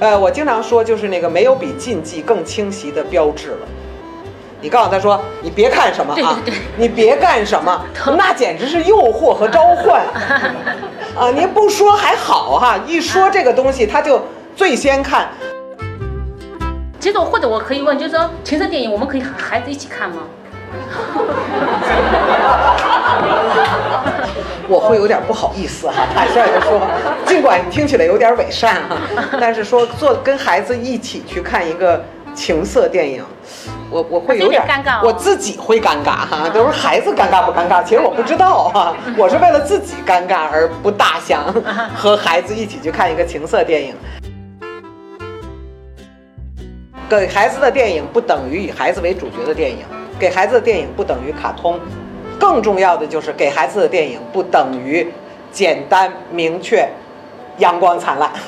呃，我经常说，就是那个没有比禁忌更清晰的标志了。你告诉他说，你别看什么啊，你别干什么，那简直是诱惑和召唤 啊！您不说还好哈，一说这个东西，他就最先看。其实或者我可以问，就是说情色电影，我们可以和孩子一起看吗？我会有点不好意思哈，坦率的说，尽管听起来有点伪善哈，但是说做跟孩子一起去看一个情色电影，我我会有点尴尬，我自己会尴尬哈，都是孩子尴尬不尴尬，其实我不知道哈，我是为了自己尴尬而不大想和孩子一起去看一个情色电影。给孩子的电影不等于以孩子为主角的电影。给孩子的电影不等于卡通，更重要的就是给孩子的电影不等于简单明确、阳光灿烂。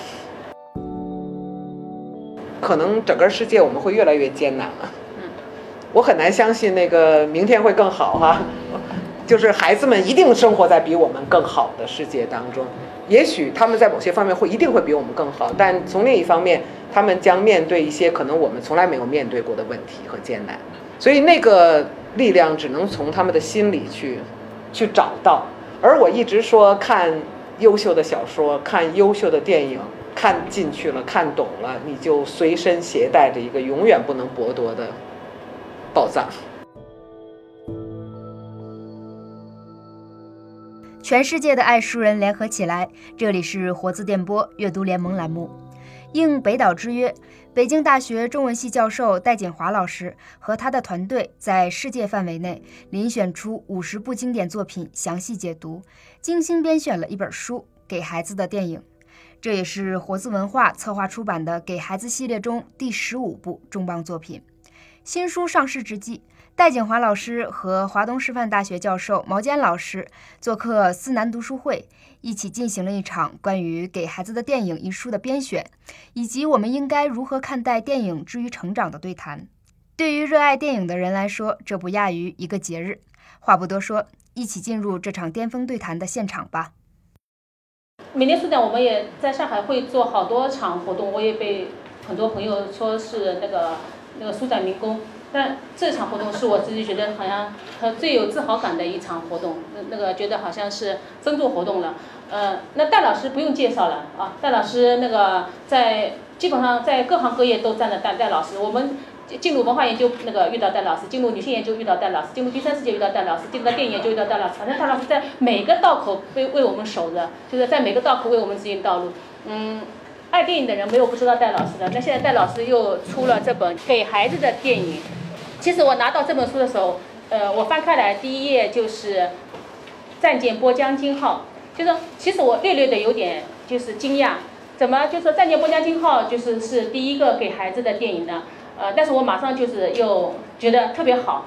可能整个世界我们会越来越艰难了。我很难相信那个明天会更好哈。就是孩子们一定生活在比我们更好的世界当中。也许他们在某些方面会一定会比我们更好，但从另一方面，他们将面对一些可能我们从来没有面对过的问题和艰难。所以那个力量只能从他们的心里去，去找到。而我一直说，看优秀的小说，看优秀的电影，看进去了，看懂了，你就随身携带着一个永远不能剥夺的宝藏。全世界的爱书人联合起来，这里是活字电波阅读联盟栏目。应北岛之约，北京大学中文系教授戴锦华老师和他的团队在世界范围内遴选出五十部经典作品，详细解读，精心编选了一本书《给孩子的电影》，这也是活字文化策划出版的《给孩子》系列中第十五部重磅作品。新书上市之际。戴景华老师和华东师范大学教授毛坚老师做客思南读书会，一起进行了一场关于《给孩子的电影》一书的编选，以及我们应该如何看待电影之于成长的对谈。对于热爱电影的人来说，这不亚于一个节日。话不多说，一起进入这场巅峰对谈的现场吧。每年书展，我们也在上海会做好多场活动，我也被很多朋友说是那个那个书展民工。但这场活动是我自己觉得好像和最有自豪感的一场活动，那那个觉得好像是真做活动了。呃，那戴老师不用介绍了啊，戴老师那个在基本上在各行各业都占了戴戴老师。我们进入文化研究那个遇到戴老师，进入女性研究遇到戴老师，进入第三世界遇到戴老师，进入到电影研究遇到戴老师。反正戴老师在每个道口为为我们守着，就是在每个道口为我们指引道路。嗯，爱电影的人没有不知道戴老师的。那现在戴老师又出了这本给孩子的电影。其实我拿到这本书的时候，呃，我翻开来第一页就是《战舰波将金号》，就是其实我略略的有点就是惊讶，怎么就说《战舰波将金号》就是是第一个给孩子的电影呢？呃，但是我马上就是又觉得特别好，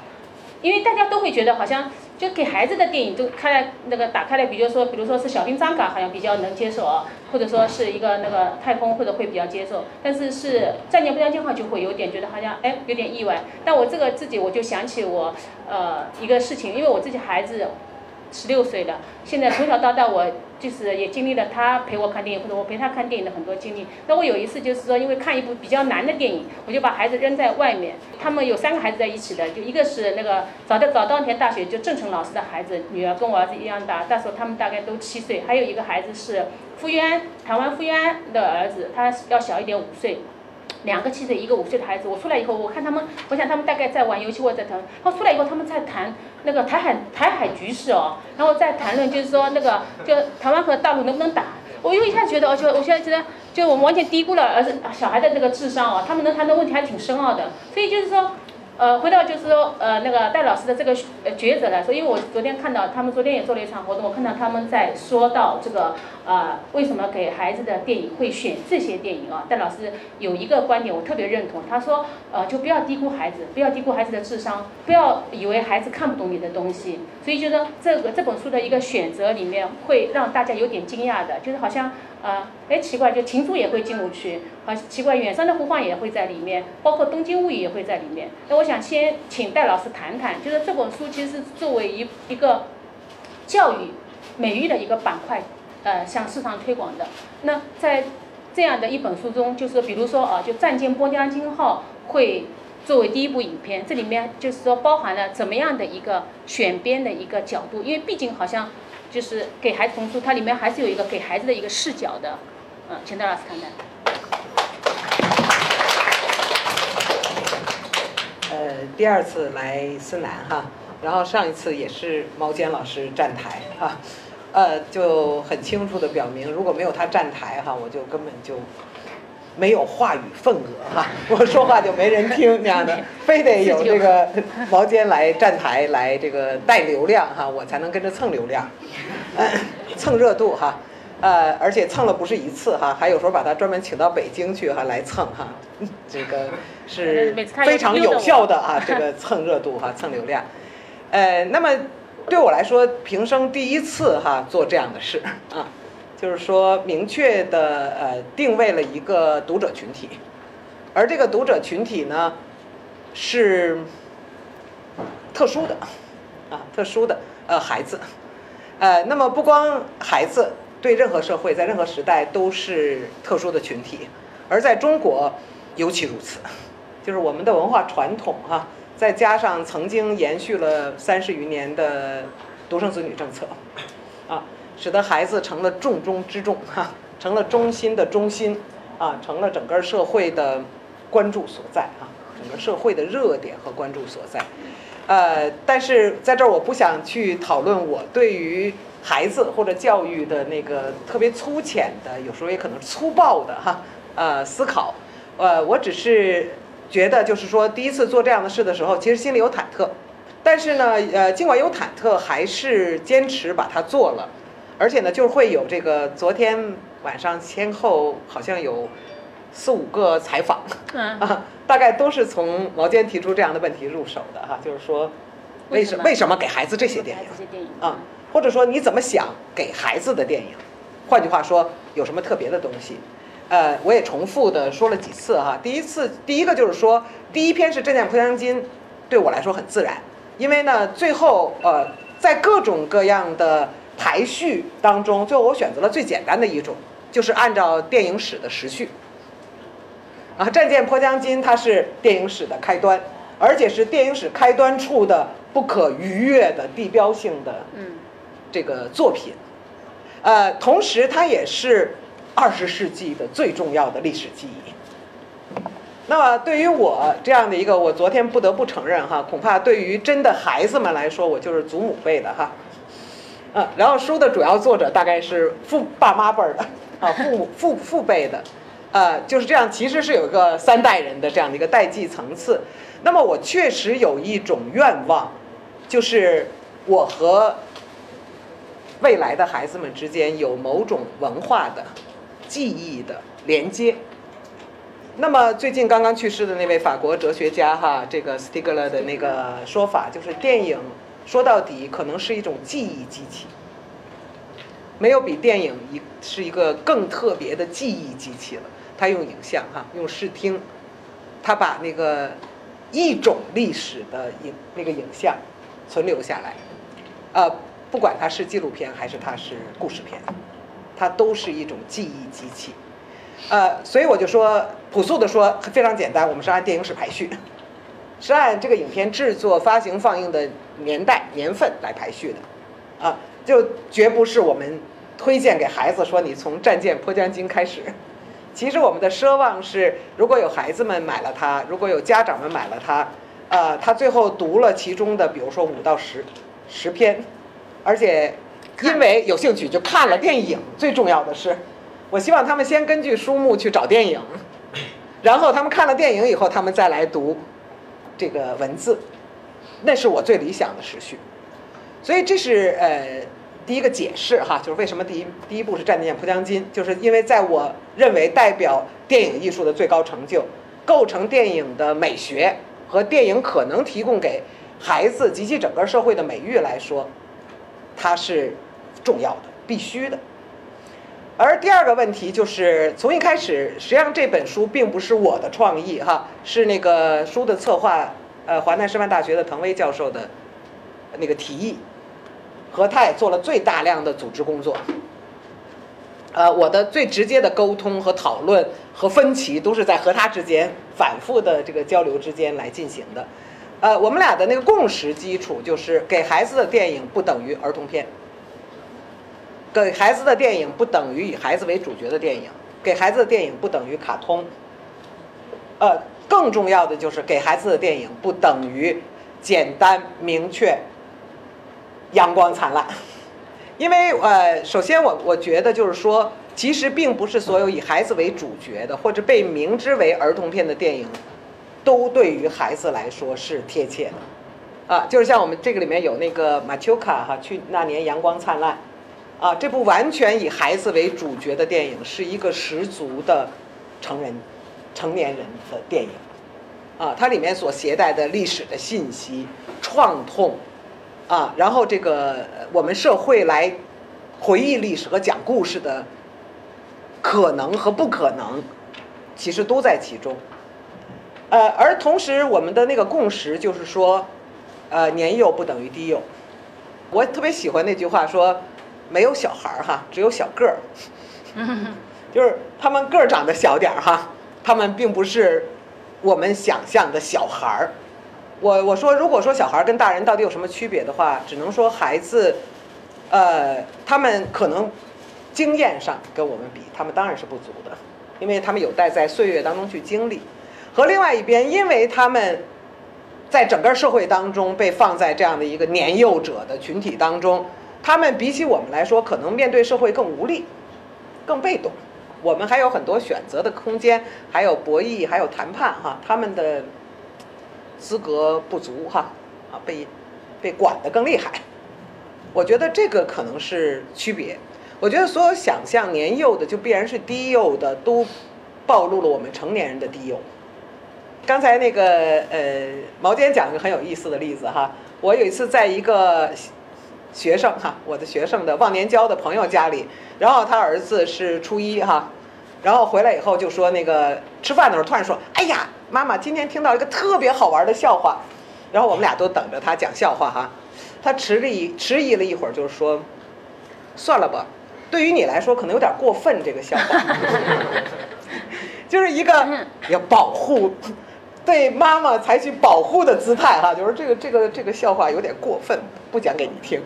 因为大家都会觉得好像。就给孩子的电影，就开那个打开来，比如说，比如说是小兵张嘎，好像比较能接受啊，或者说是一个那个太空，或者会比较接受。但是是战舰不将军号就会有点觉得好像哎有点意外。但我这个自己我就想起我呃一个事情，因为我自己孩子。十六岁了，现在从小到大我就是也经历了他陪我看电影或者我陪他看电影的很多经历。那我有一次就是说，因为看一部比较难的电影，我就把孩子扔在外面。他们有三个孩子在一起的，就一个是那个早在早稻田大学就郑成老师的孩子，女儿跟我儿子一样大，那时候他们大概都七岁。还有一个孩子是傅园安，台湾傅园安的儿子，他要小一点五岁。两个七岁，一个五岁的孩子，我出来以后，我看他们，我想他们大概在玩游戏或者在谈。然后出来以后，他们在谈那个台海台海局势哦，然后再谈论就是说那个就台湾和大陆能不能打。我又一下觉得，我就我现在觉得，就我们完全低估了儿子小孩的这个智商哦，他们能谈的问题还挺深奥的。所以就是说。呃，回到就是说，呃，那个戴老师的这个抉择来说，因为我昨天看到他们昨天也做了一场活动，我看到他们在说到这个呃，为什么给孩子的电影会选这些电影啊？戴老师有一个观点我特别认同，他说，呃，就不要低估孩子，不要低估孩子的智商，不要以为孩子看不懂你的东西。所以就说这个这本书的一个选择里面会让大家有点惊讶的，就是好像。啊，哎，奇怪，就情书也会进入去，好奇怪，远山的呼唤也会在里面，包括东京物语也会在里面。那我想先请戴老师谈谈，就是这本书其实是作为一一个教育美育的一个板块，呃，向市场推广的。那在这样的一本书中，就是比如说啊，就《战舰波江金号》会作为第一部影片，这里面就是说包含了怎么样的一个选编的一个角度，因为毕竟好像就是给孩子童书，它里面还是有一个给孩子的一个视角的。嗯，请戴老师看看。呃，第二次来思南哈，然后上一次也是毛尖老师站台哈。呃，就很清楚的表明，如果没有他站台哈，我就根本就没有话语份额哈，我说话就没人听那样的，非得有这个毛尖来站台来这个带流量哈，我才能跟着蹭流量，蹭热度哈，呃，而且蹭了不是一次哈，还有时候把他专门请到北京去哈来蹭哈，这个是非常有效的啊，这个蹭热度哈，蹭流量，呃，那么。对我来说，平生第一次哈做这样的事啊，就是说明确的呃定位了一个读者群体，而这个读者群体呢是特殊的啊，特殊的呃孩子，呃，那么不光孩子对任何社会在任何时代都是特殊的群体，而在中国尤其如此，就是我们的文化传统哈。再加上曾经延续了三十余年的独生子女政策，啊，使得孩子成了重中之重，哈，成了中心的中心，啊，成了整个社会的关注所在，啊，整个社会的热点和关注所在。呃，但是在这儿我不想去讨论我对于孩子或者教育的那个特别粗浅的，有时候也可能粗暴的哈，呃，思考，呃，我只是。觉得就是说，第一次做这样的事的时候，其实心里有忐忑，但是呢，呃，尽管有忐忑，还是坚持把它做了，而且呢，就会有这个昨天晚上先后好像有四五个采访，啊，大概都是从毛尖提出这样的问题入手的哈，就是说，为什为什么给孩子这些电影啊？或者说你怎么想给孩子的电影？换句话说，有什么特别的东西？呃，我也重复的说了几次哈。第一次，第一个就是说，第一篇是《战舰破江津》，对我来说很自然，因为呢，最后呃，在各种各样的排序当中，最后我选择了最简单的一种，就是按照电影史的时序。啊，《战舰破江金》它是电影史的开端，而且是电影史开端处的不可逾越的地标性的这个作品。呃，同时它也是。二十世纪的最重要的历史记忆。那么对于我这样的一个，我昨天不得不承认哈，恐怕对于真的孩子们来说，我就是祖母辈的哈。嗯，然后书的主要作者大概是父爸妈辈儿的啊，父母父父辈的，呃，就是这样，其实是有一个三代人的这样的一个代际层次。那么我确实有一种愿望，就是我和未来的孩子们之间有某种文化的。记忆的连接。那么最近刚刚去世的那位法国哲学家哈，这个斯蒂格勒的那个说法就是，电影说到底可能是一种记忆机器。没有比电影一是一个更特别的记忆机器了。他用影像哈，用视听，他把那个一种历史的影那个影像存留下来。呃，不管它是纪录片还是它是故事片。它都是一种记忆机器，呃，所以我就说，朴素的说，非常简单，我们是按电影史排序，是按这个影片制作、发行、放映的年代、年份来排序的，啊，就绝不是我们推荐给孩子说你从《战舰破江津》开始。其实我们的奢望是，如果有孩子们买了它，如果有家长们买了它，呃，他最后读了其中的，比如说五到十十篇，而且。因为有兴趣就看了电影，最重要的是，我希望他们先根据书目去找电影，然后他们看了电影以后，他们再来读这个文字，那是我最理想的时序。所以这是呃第一个解释哈，就是为什么第一第一部是《战舰破江津》，就是因为在我认为代表电影艺术的最高成就，构成电影的美学和电影可能提供给孩子及其整个社会的美誉来说，它是。重要的，必须的。而第二个问题就是，从一开始，实际上这本书并不是我的创意，哈，是那个书的策划，呃，华南师范大学的滕威教授的那个提议，和他也做了最大量的组织工作。呃，我的最直接的沟通和讨论和分歧都是在和他之间反复的这个交流之间来进行的。呃，我们俩的那个共识基础就是给孩子的电影不等于儿童片，给孩子的电影不等于以孩子为主角的电影，给孩子的电影不等于卡通。呃，更重要的就是给孩子的电影不等于简单明确、阳光灿烂。因为呃，首先我我觉得就是说，其实并不是所有以孩子为主角的或者被明知为儿童片的电影。都对于孩子来说是贴切的，啊，就是像我们这个里面有那个马丘卡哈，去那年阳光灿烂，啊，这部完全以孩子为主角的电影是一个十足的成人、成年人的电影，啊，它里面所携带的历史的信息、创痛，啊，然后这个我们社会来回忆历史和讲故事的可能和不可能，其实都在其中。呃，而同时，我们的那个共识就是说，呃，年幼不等于低幼。我特别喜欢那句话，说没有小孩儿哈，只有小个儿。就是他们个儿长得小点儿哈，他们并不是我们想象的小孩儿。我我说，如果说小孩儿跟大人到底有什么区别的话，只能说孩子，呃，他们可能经验上跟我们比，他们当然是不足的，因为他们有待在岁月当中去经历。和另外一边，因为他们在整个社会当中被放在这样的一个年幼者的群体当中，他们比起我们来说，可能面对社会更无力、更被动。我们还有很多选择的空间，还有博弈，还有谈判，哈，他们的资格不足，哈，啊，被被管得更厉害。我觉得这个可能是区别。我觉得所有想象年幼的就必然是低幼的，都暴露了我们成年人的低幼。刚才那个呃，毛尖讲一个很有意思的例子哈。我有一次在一个学生哈，我的学生的忘年交的朋友家里，然后他儿子是初一哈，然后回来以后就说那个吃饭的时候突然说，哎呀，妈妈今天听到一个特别好玩的笑话，然后我们俩都等着他讲笑话哈。他迟疑迟疑了一会儿，就是说，算了吧，对于你来说可能有点过分这个笑话，就是一个 要保护。对妈妈采取保护的姿态哈，就是这个这个这个笑话有点过分，不讲给你听。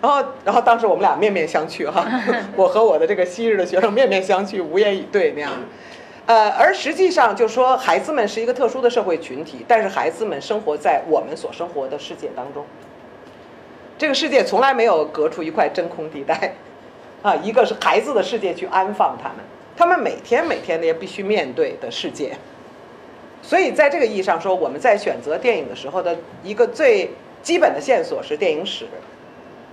然后然后当时我们俩面面相觑哈，我和我的这个昔日的学生面面相觑，无言以对那样。呃，而实际上就说孩子们是一个特殊的社会群体，但是孩子们生活在我们所生活的世界当中。这个世界从来没有隔出一块真空地带，啊，一个是孩子的世界去安放他们，他们每天每天的也必须面对的世界。所以，在这个意义上说，我们在选择电影的时候的一个最基本的线索是电影史，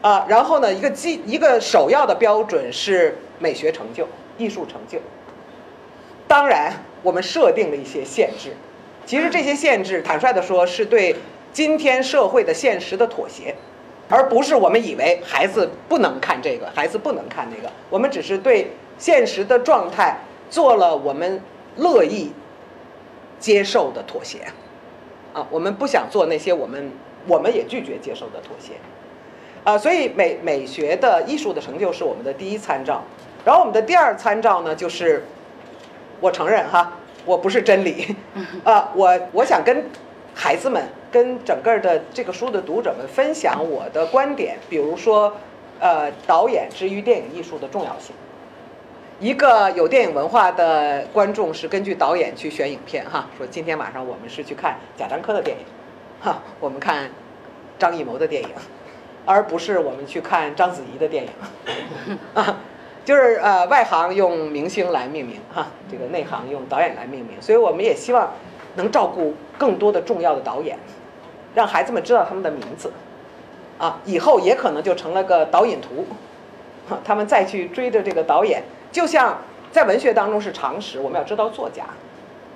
啊，然后呢，一个基一个首要的标准是美学成就、艺术成就。当然，我们设定了一些限制，其实这些限制，坦率的说，是对今天社会的现实的妥协，而不是我们以为孩子不能看这个，孩子不能看那个。我们只是对现实的状态做了我们乐意。接受的妥协，啊，我们不想做那些我们我们也拒绝接受的妥协，啊，所以美美学的艺术的成就是我们的第一参照，然后我们的第二参照呢，就是我承认哈，我不是真理，啊，我我想跟孩子们跟整个的这个书的读者们分享我的观点，比如说，呃，导演之于电影艺术的重要性。一个有电影文化的观众是根据导演去选影片哈，说今天晚上我们是去看贾樟柯的电影，哈，我们看张艺谋的电影，而不是我们去看章子怡的电影，啊，就是呃外行用明星来命名哈，这个内行用导演来命名，所以我们也希望能照顾更多的重要的导演，让孩子们知道他们的名字，啊，以后也可能就成了个导演图，他们再去追着这个导演。就像在文学当中是常识，我们要知道作家，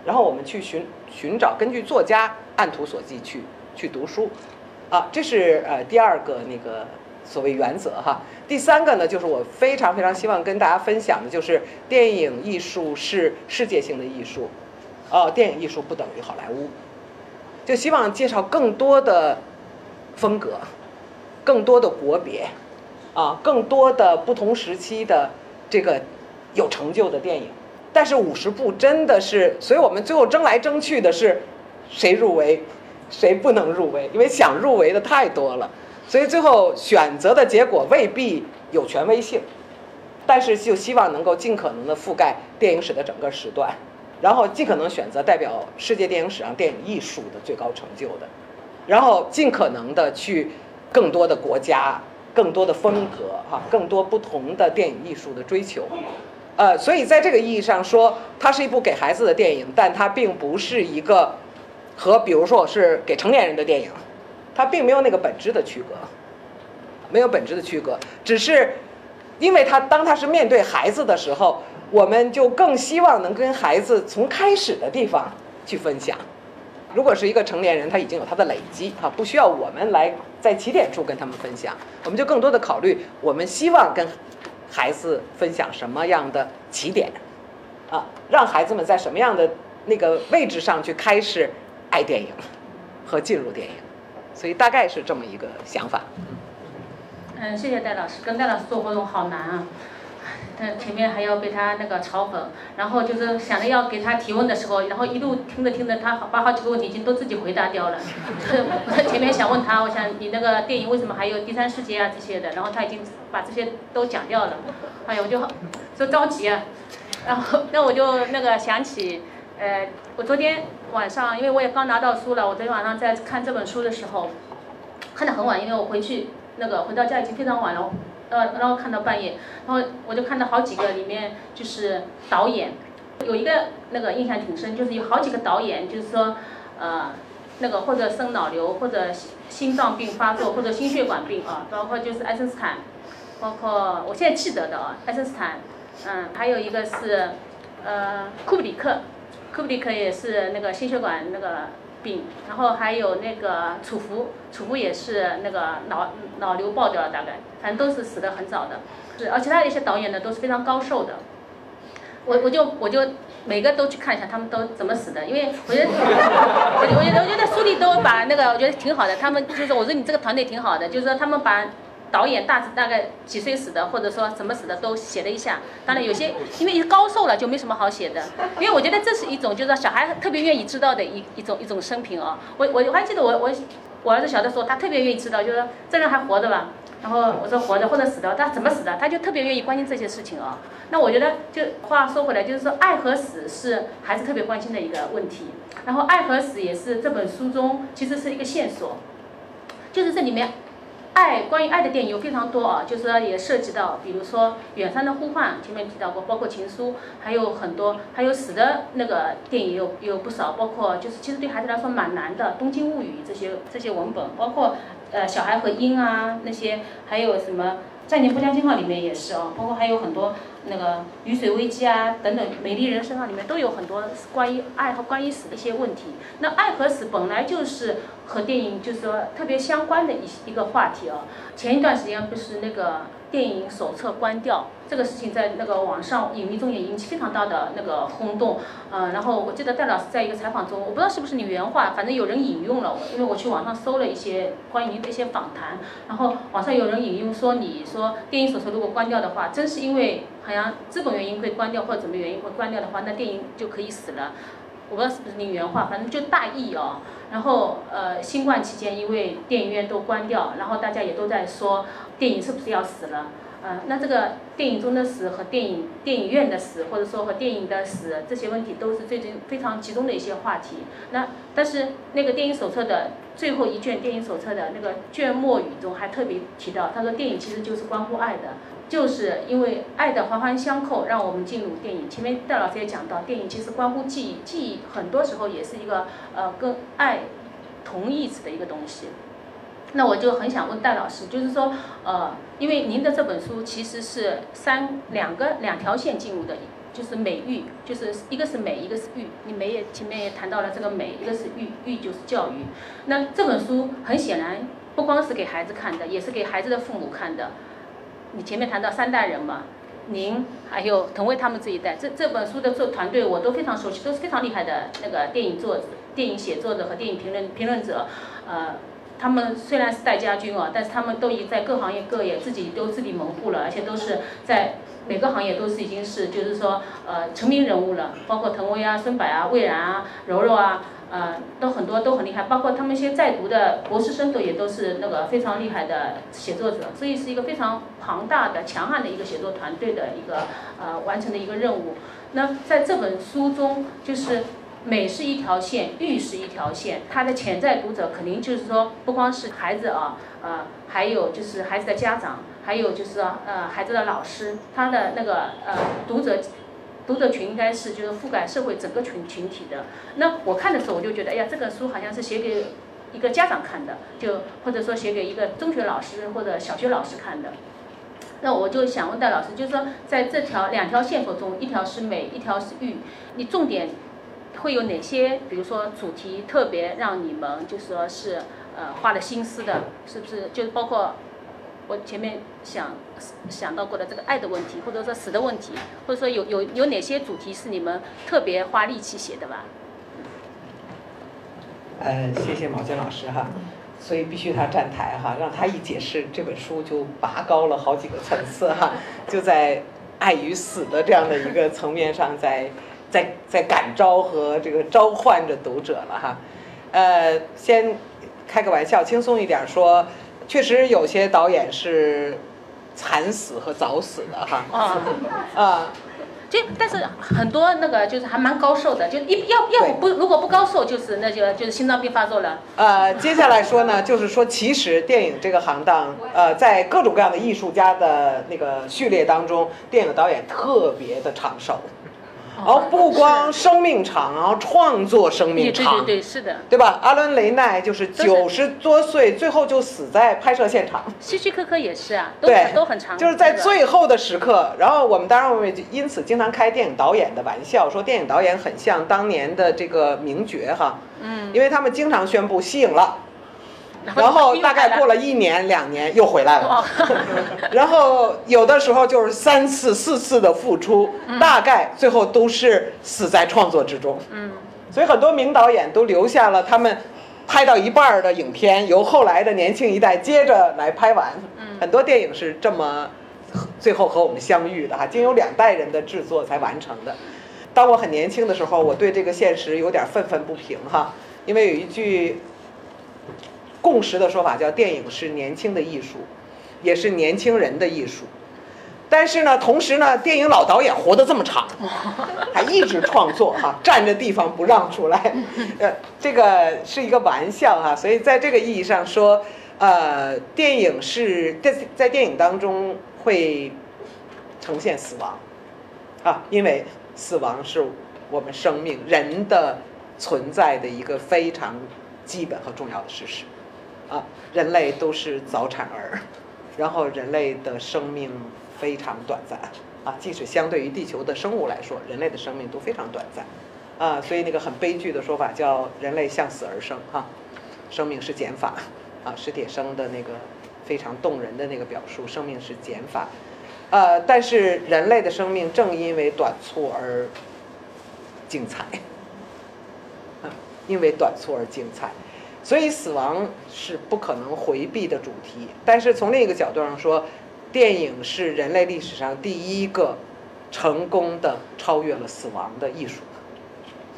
然后我们去寻寻找根据作家按图索骥去去读书，啊，这是呃第二个那个所谓原则哈。第三个呢，就是我非常非常希望跟大家分享的，就是电影艺术是世界性的艺术，哦，电影艺术不等于好莱坞，就希望介绍更多的风格，更多的国别，啊，更多的不同时期的这个。有成就的电影。但是五十部真的是，所以我们最后争来争去的是谁入围，谁不能入围，因为想入围的太多了，所以最后选择的结果未必有权威性。但是就希望能够尽可能的覆盖电影史的整个时段，然后尽可能选择代表世界电影史上电影艺术的最高成就的，然后尽可能的去更多的国家、更多的风格哈、更多不同的电影艺术的追求。呃，所以在这个意义上说，它是一部给孩子的电影，但它并不是一个和比如说我是给成年人的电影，它并没有那个本质的区隔，没有本质的区隔，只是。因为他当他是面对孩子的时候，我们就更希望能跟孩子从开始的地方去分享。如果是一个成年人，他已经有他的累积，哈，不需要我们来在起点处跟他们分享，我们就更多的考虑我们希望跟孩子分享什么样的起点，啊，让孩子们在什么样的那个位置上去开始爱电影和进入电影，所以大概是这么一个想法。嗯，谢谢戴老师。跟戴老师做活动好难啊，但前面还要被他那个嘲讽，然后就是想着要给他提问的时候，然后一路听着听着，他把好几个问题已经都自己回答掉了。是我在前面想问他，我想你那个电影为什么还有第三世界啊这些的，然后他已经把这些都讲掉了。哎呀，我就说着急啊，然后那我就那个想起，呃，我昨天晚上因为我也刚拿到书了，我昨天晚上在看这本书的时候，看得很晚，因为我回去。那个回到家已经非常晚了，呃，然后看到半夜，然后我就看到好几个里面就是导演，有一个那个印象挺深，就是有好几个导演，就是说，呃，那个或者生脑瘤，或者心脏病发作，或者心血管病啊，包括就是爱森斯坦，包括我现在记得的啊，爱森斯坦，嗯，还有一个是，呃，库布里克，库布里克也是那个心血管那个。病，然后还有那个楚服，楚服也是那个脑脑瘤爆掉了，大概，反正都是死的很早的，是，而其他的一些导演呢都是非常高寿的，我我就我就每个都去看一下他们都怎么死的，因为我觉得，我觉得我觉得书里都把那个我觉得挺好的，他们就是我说你这个团队挺好的，就是说他们把。导演大致大概几岁死的，或者说什么死的都写了一下。当然有些因为高寿了就没什么好写的。因为我觉得这是一种就是说小孩特别愿意知道的一一种一种生平哦。我我我还记得我我我儿子小的时候他特别愿意知道，就是说这人还活着吧？然后我说活着或者死掉，他怎么死的？他就特别愿意关心这些事情啊。那我觉得就话说回来，就是说爱和死是孩子特别关心的一个问题。然后爱和死也是这本书中其实是一个线索，就是这里面。爱，关于爱的电影有非常多啊，就是说也涉及到，比如说《远山的呼唤》，前面提到过，包括《情书》，还有很多，还有死的那个电影有有不少，包括就是其实对孩子来说蛮难的，《东京物语》这些这些文本，包括呃小孩和鹰啊那些，还有什么。《在你不相信号》里面也是哦，包括还有很多那个雨水危机啊等等，《美丽人生》上里面都有很多关于爱和关于死的一些问题。那爱和死本来就是和电影就是说特别相关的一一个话题哦。前一段时间不是那个。电影手册关掉这个事情在那个网上影迷中也引起非常大的那个轰动，呃，然后我记得戴老师在一个采访中，我不知道是不是你原话，反正有人引用了，因为我去网上搜了一些关于这些访谈，然后网上有人引用说你说电影手册如果关掉的话，真是因为好像资本原因会关掉或者怎么原因会关掉的话，那电影就可以死了。我不知道是不是你原话，反正就大意哦。然后呃，新冠期间因为电影院都关掉，然后大家也都在说电影是不是要死了？呃，那这个电影中的死和电影电影院的死，或者说和电影的死这些问题，都是最近非常集中的一些话题。那但是那个电影手册的最后一卷电影手册的那个卷末语中还特别提到，他说电影其实就是关乎爱的。就是因为爱的环环相扣，让我们进入电影。前面戴老师也讲到，电影其实关乎记忆，记忆很多时候也是一个呃跟爱同义词的一个东西。那我就很想问戴老师，就是说呃，因为您的这本书其实是三两个两条线进入的，就是美育，就是一个是美，一个是育。你美也前面也谈到了这个美，一个是育，育就是教育。那这本书很显然不光是给孩子看的，也是给孩子的父母看的。你前面谈到三代人嘛，您还有滕威他们这一代，这这本书的做团队我都非常熟悉，都是非常厉害的那个电影作、电影写作者和电影评论评论者，呃，他们虽然是带家军哦，但是他们都已在各行业各业自己都自立门户了，而且都是在每个行业都是已经是就是说呃成名人物了，包括滕威啊、孙柏啊、魏然啊、柔柔啊，呃都很多都很厉害，包括他们一些在读的博士生都也都是那个非常厉害的写作者，所以是一个非常庞大的、强悍的一个写作团队的一个呃完成的一个任务。那在这本书中，就是美是一条线，玉是一条线，它的潜在读者肯定就是说不光是孩子啊，呃，还有就是孩子的家长。还有就是呃孩子的老师，他的那个呃读者读者群应该是就是覆盖社会整个群群体的。那我看的时候我就觉得，哎呀，这个书好像是写给一个家长看的，就或者说写给一个中学老师或者小学老师看的。那我就想问戴老师，就是说在这条两条线索中，一条是美，一条是欲，你重点会有哪些？比如说主题特别让你们就说是呃花了心思的，是不是？就是包括。我前面想想到过的这个爱的问题，或者说死的问题，或者说有有有哪些主题是你们特别花力气写的吧？呃，谢谢毛尖老师哈，所以必须他站台哈，让他一解释这本书就拔高了好几个层次哈，就在爱与死的这样的一个层面上，在在在感召和这个召唤着读者了哈。呃，先开个玩笑，轻松一点说。确实有些导演是惨死和早死的哈啊啊，就但是很多那个就是还蛮高寿的，就一要要不不如果不高寿就是那就就是心脏病发作了。呃，接下来说呢，就是说其实电影这个行当，呃，在各种各样的艺术家的那个序列当中，电影导演特别的长寿。哦，不光生命长，然后创作生命长，对对对，是的，对吧？阿伦·雷奈就是九十多岁，最后就死在拍摄现场。希区柯克也是啊，对，都很长，就是在最后的时刻。然后我们当然我们也因此经常开电影导演的玩笑，说电影导演很像当年的这个名角哈，嗯，因为他们经常宣布息影了。然后大概过了一年两年又回来了，然后有的时候就是三次四次的付出，大概最后都是死在创作之中。嗯，所以很多名导演都留下了他们拍到一半的影片，由后来的年轻一代接着来拍完。嗯，很多电影是这么最后和我们相遇的哈，经由两代人的制作才完成的。当我很年轻的时候，我对这个现实有点愤愤不平哈，因为有一句。共识的说法叫电影是年轻的艺术，也是年轻人的艺术。但是呢，同时呢，电影老导演活得这么长，还一直创作哈，占着地方不让出来。呃，这个是一个玩笑哈。所以在这个意义上说，呃，电影是在在电影当中会呈现死亡啊，因为死亡是我们生命人的存在的一个非常基本和重要的事实。啊，人类都是早产儿，然后人类的生命非常短暂啊，即使相对于地球的生物来说，人类的生命都非常短暂啊，所以那个很悲剧的说法叫“人类向死而生”哈，生命是减法啊，史铁生的那个非常动人的那个表述，生命是减法，呃，但是人类的生命正因为短促而精彩，因为短促而精彩。所以死亡是不可能回避的主题，但是从另一个角度上说，电影是人类历史上第一个成功的超越了死亡的艺术。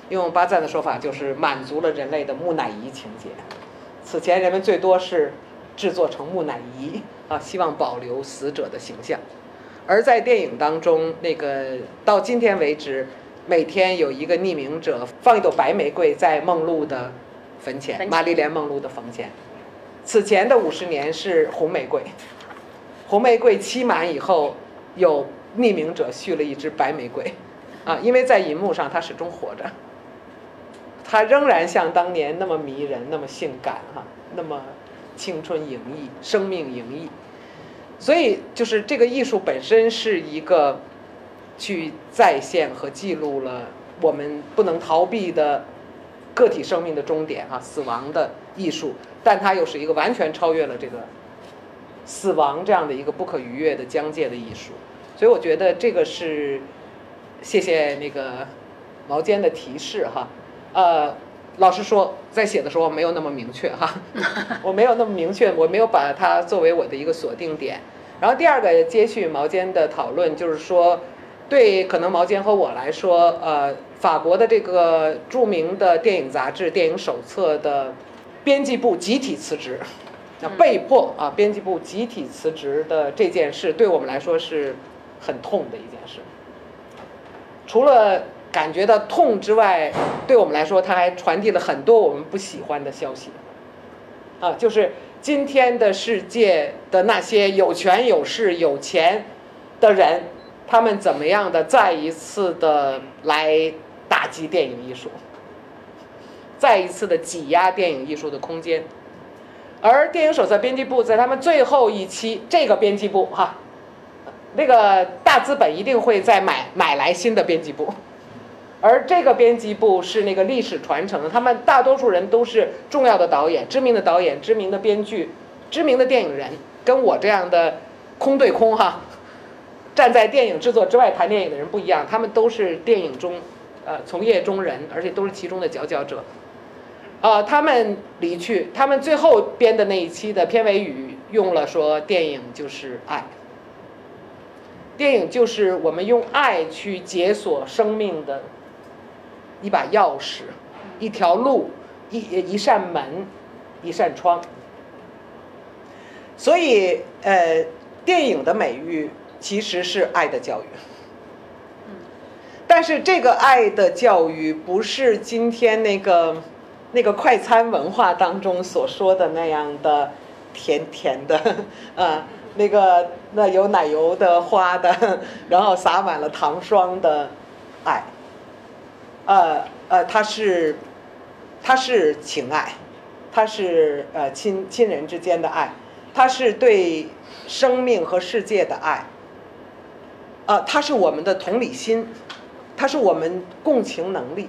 用巴赞的说法，就是满足了人类的木乃伊情节。此前人们最多是制作成木乃伊啊，希望保留死者的形象。而在电影当中，那个到今天为止，每天有一个匿名者放一朵白玫瑰在梦露的。坟前，玛丽莲梦露的坟前。此前的五十年是红玫瑰，红玫瑰期满以后，有匿名者续了一支白玫瑰，啊，因为在银幕上她始终活着，她仍然像当年那么迷人，那么性感，哈，那么青春盈溢，生命盈溢。所以，就是这个艺术本身是一个去再现和记录了我们不能逃避的。个体生命的终点，哈，死亡的艺术，但它又是一个完全超越了这个死亡这样的一个不可逾越的疆界的艺术，所以我觉得这个是谢谢那个毛尖的提示，哈，呃，老实说，在写的时候没有那么明确，哈，我没有那么明确，我没有把它作为我的一个锁定点，然后第二个接续毛尖的讨论，就是说，对可能毛尖和我来说，呃，法国的这个著名的电影杂志《电影手册》的编辑部集体辞职，那被迫啊，编辑部集体辞职的这件事，对我们来说是很痛的一件事。除了感觉到痛之外，对我们来说，它还传递了很多我们不喜欢的消息。啊，就是今天的世界的那些有权有势有钱的人，他们怎么样的再一次的来打击电影艺术，再一次的挤压电影艺术的空间。而电影手册编辑部在他们最后一期，这个编辑部哈，那个大资本一定会再买买来新的编辑部。而这个编辑部是那个历史传承的，他们大多数人都是重要的导演、知名的导演、知名的编剧、知名的电影人，跟我这样的空对空哈，站在电影制作之外谈电影的人不一样，他们都是电影中呃从业中人，而且都是其中的佼佼者。啊，他们离去，他们最后编的那一期的片尾语用了说：“电影就是爱，电影就是我们用爱去解锁生命的。”一把钥匙，一条路，一一扇门，一扇窗。所以，呃，电影的美誉其实是爱的教育。但是这个爱的教育不是今天那个那个快餐文化当中所说的那样的甜甜的，啊，那个那有奶油的花的，然后撒满了糖霜的爱。呃呃，它是，它是情爱，它是呃亲亲人之间的爱，它是对生命和世界的爱。呃，它是我们的同理心，它是我们共情能力，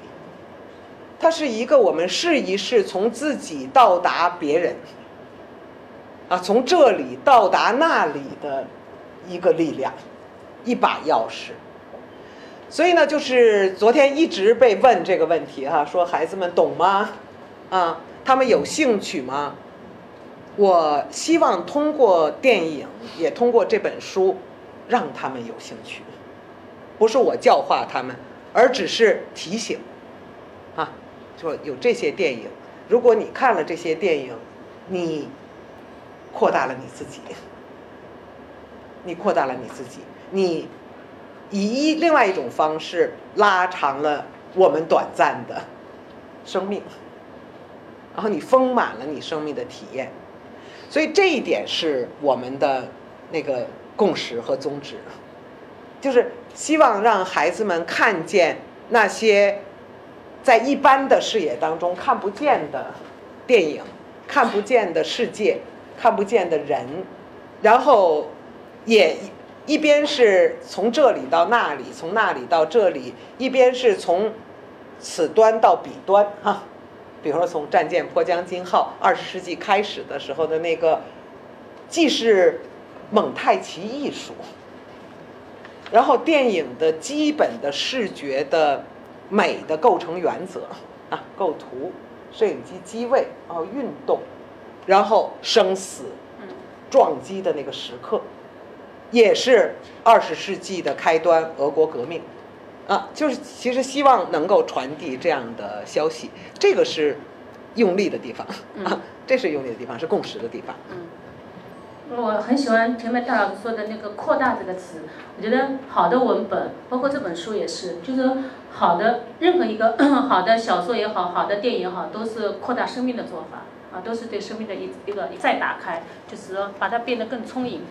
它是一个我们试一试从自己到达别人，啊，从这里到达那里的一个力量，一把钥匙。所以呢，就是昨天一直被问这个问题哈，说孩子们懂吗？啊，他们有兴趣吗？我希望通过电影，也通过这本书，让他们有兴趣。不是我教化他们，而只是提醒，啊，说有这些电影，如果你看了这些电影，你扩大了你自己，你扩大了你自己，你。以一另外一种方式拉长了我们短暂的生命，然后你丰满了你生命的体验，所以这一点是我们的那个共识和宗旨，就是希望让孩子们看见那些在一般的视野当中看不见的电影、看不见的世界、看不见的人，然后也。一边是从这里到那里，从那里到这里；一边是从此端到彼端，哈。比如说，从战舰“迫江金号”二十世纪开始的时候的那个，既是蒙太奇艺术，然后电影的基本的视觉的美的构成原则啊，构图、摄影机机位，然后运动，然后生死撞击的那个时刻。也是二十世纪的开端，俄国革命，啊，就是其实希望能够传递这样的消息，这个是用力的地方啊，这是用力的地方，是共识的地方。嗯，我很喜欢前面戴老师说的那个“扩大”这个词，我觉得好的文本，包括这本书也是，就是好的任何一个 好的小说也好，好的电影也好，都是扩大生命的做法啊，都是对生命的一一个再打开，就是说把它变得更充盈。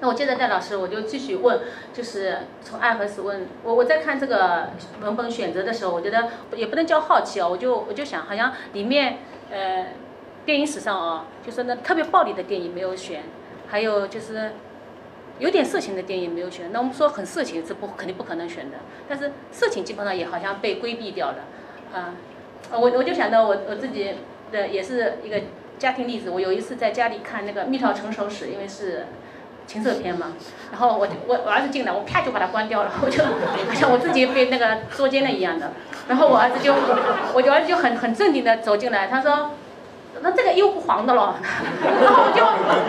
那我接着戴老师，我就继续问，就是从爱和死问我，我在看这个文本选择的时候，我觉得也不能叫好奇哦，我就我就想，好像里面呃电影史上啊，就是那特别暴力的电影没有选，还有就是有点色情的电影没有选。那我们说很色情是不肯定不可能选的，但是色情基本上也好像被规避掉了啊。我我就想到我我自己的也是一个家庭例子，我有一次在家里看那个《蜜桃成熟史》，因为是。情色片嘛，然后我我我儿子进来，我啪就把它关掉了，我就好像我自己被那个捉奸了一样的。然后我儿子就，我儿子就很很镇定的走进来，他说，那这个又不黄的了，然后我就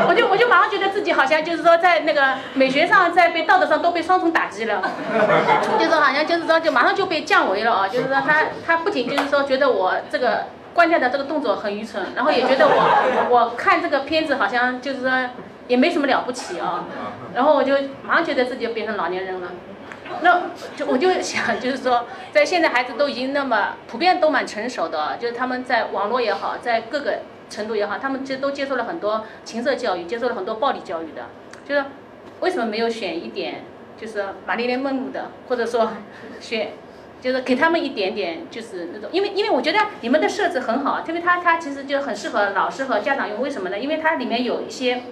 我就我就马上觉得自己好像就是说在那个美学上，在被道德上都被双重打击了，就是好像就是说就马上就被降维了啊，就是说他他不仅就是说觉得我这个关键的这个动作很愚蠢，然后也觉得我 我看这个片子好像就是说也没什么了不起啊，然后我就马上觉得自己变成老年人了。那就我就想，就是说，在现在孩子都已经那么普遍都蛮成熟的，就是他们在网络也好，在各个程度也好，他们其实都接受了很多情色教育，接受了很多暴力教育的。就是为什么没有选一点，就是玛丽莲梦露的，或者说选，就是给他们一点点，就是那种，因为因为我觉得你们的设置很好，特别它它其实就很适合老师和家长用。为什么呢？因为它里面有一些。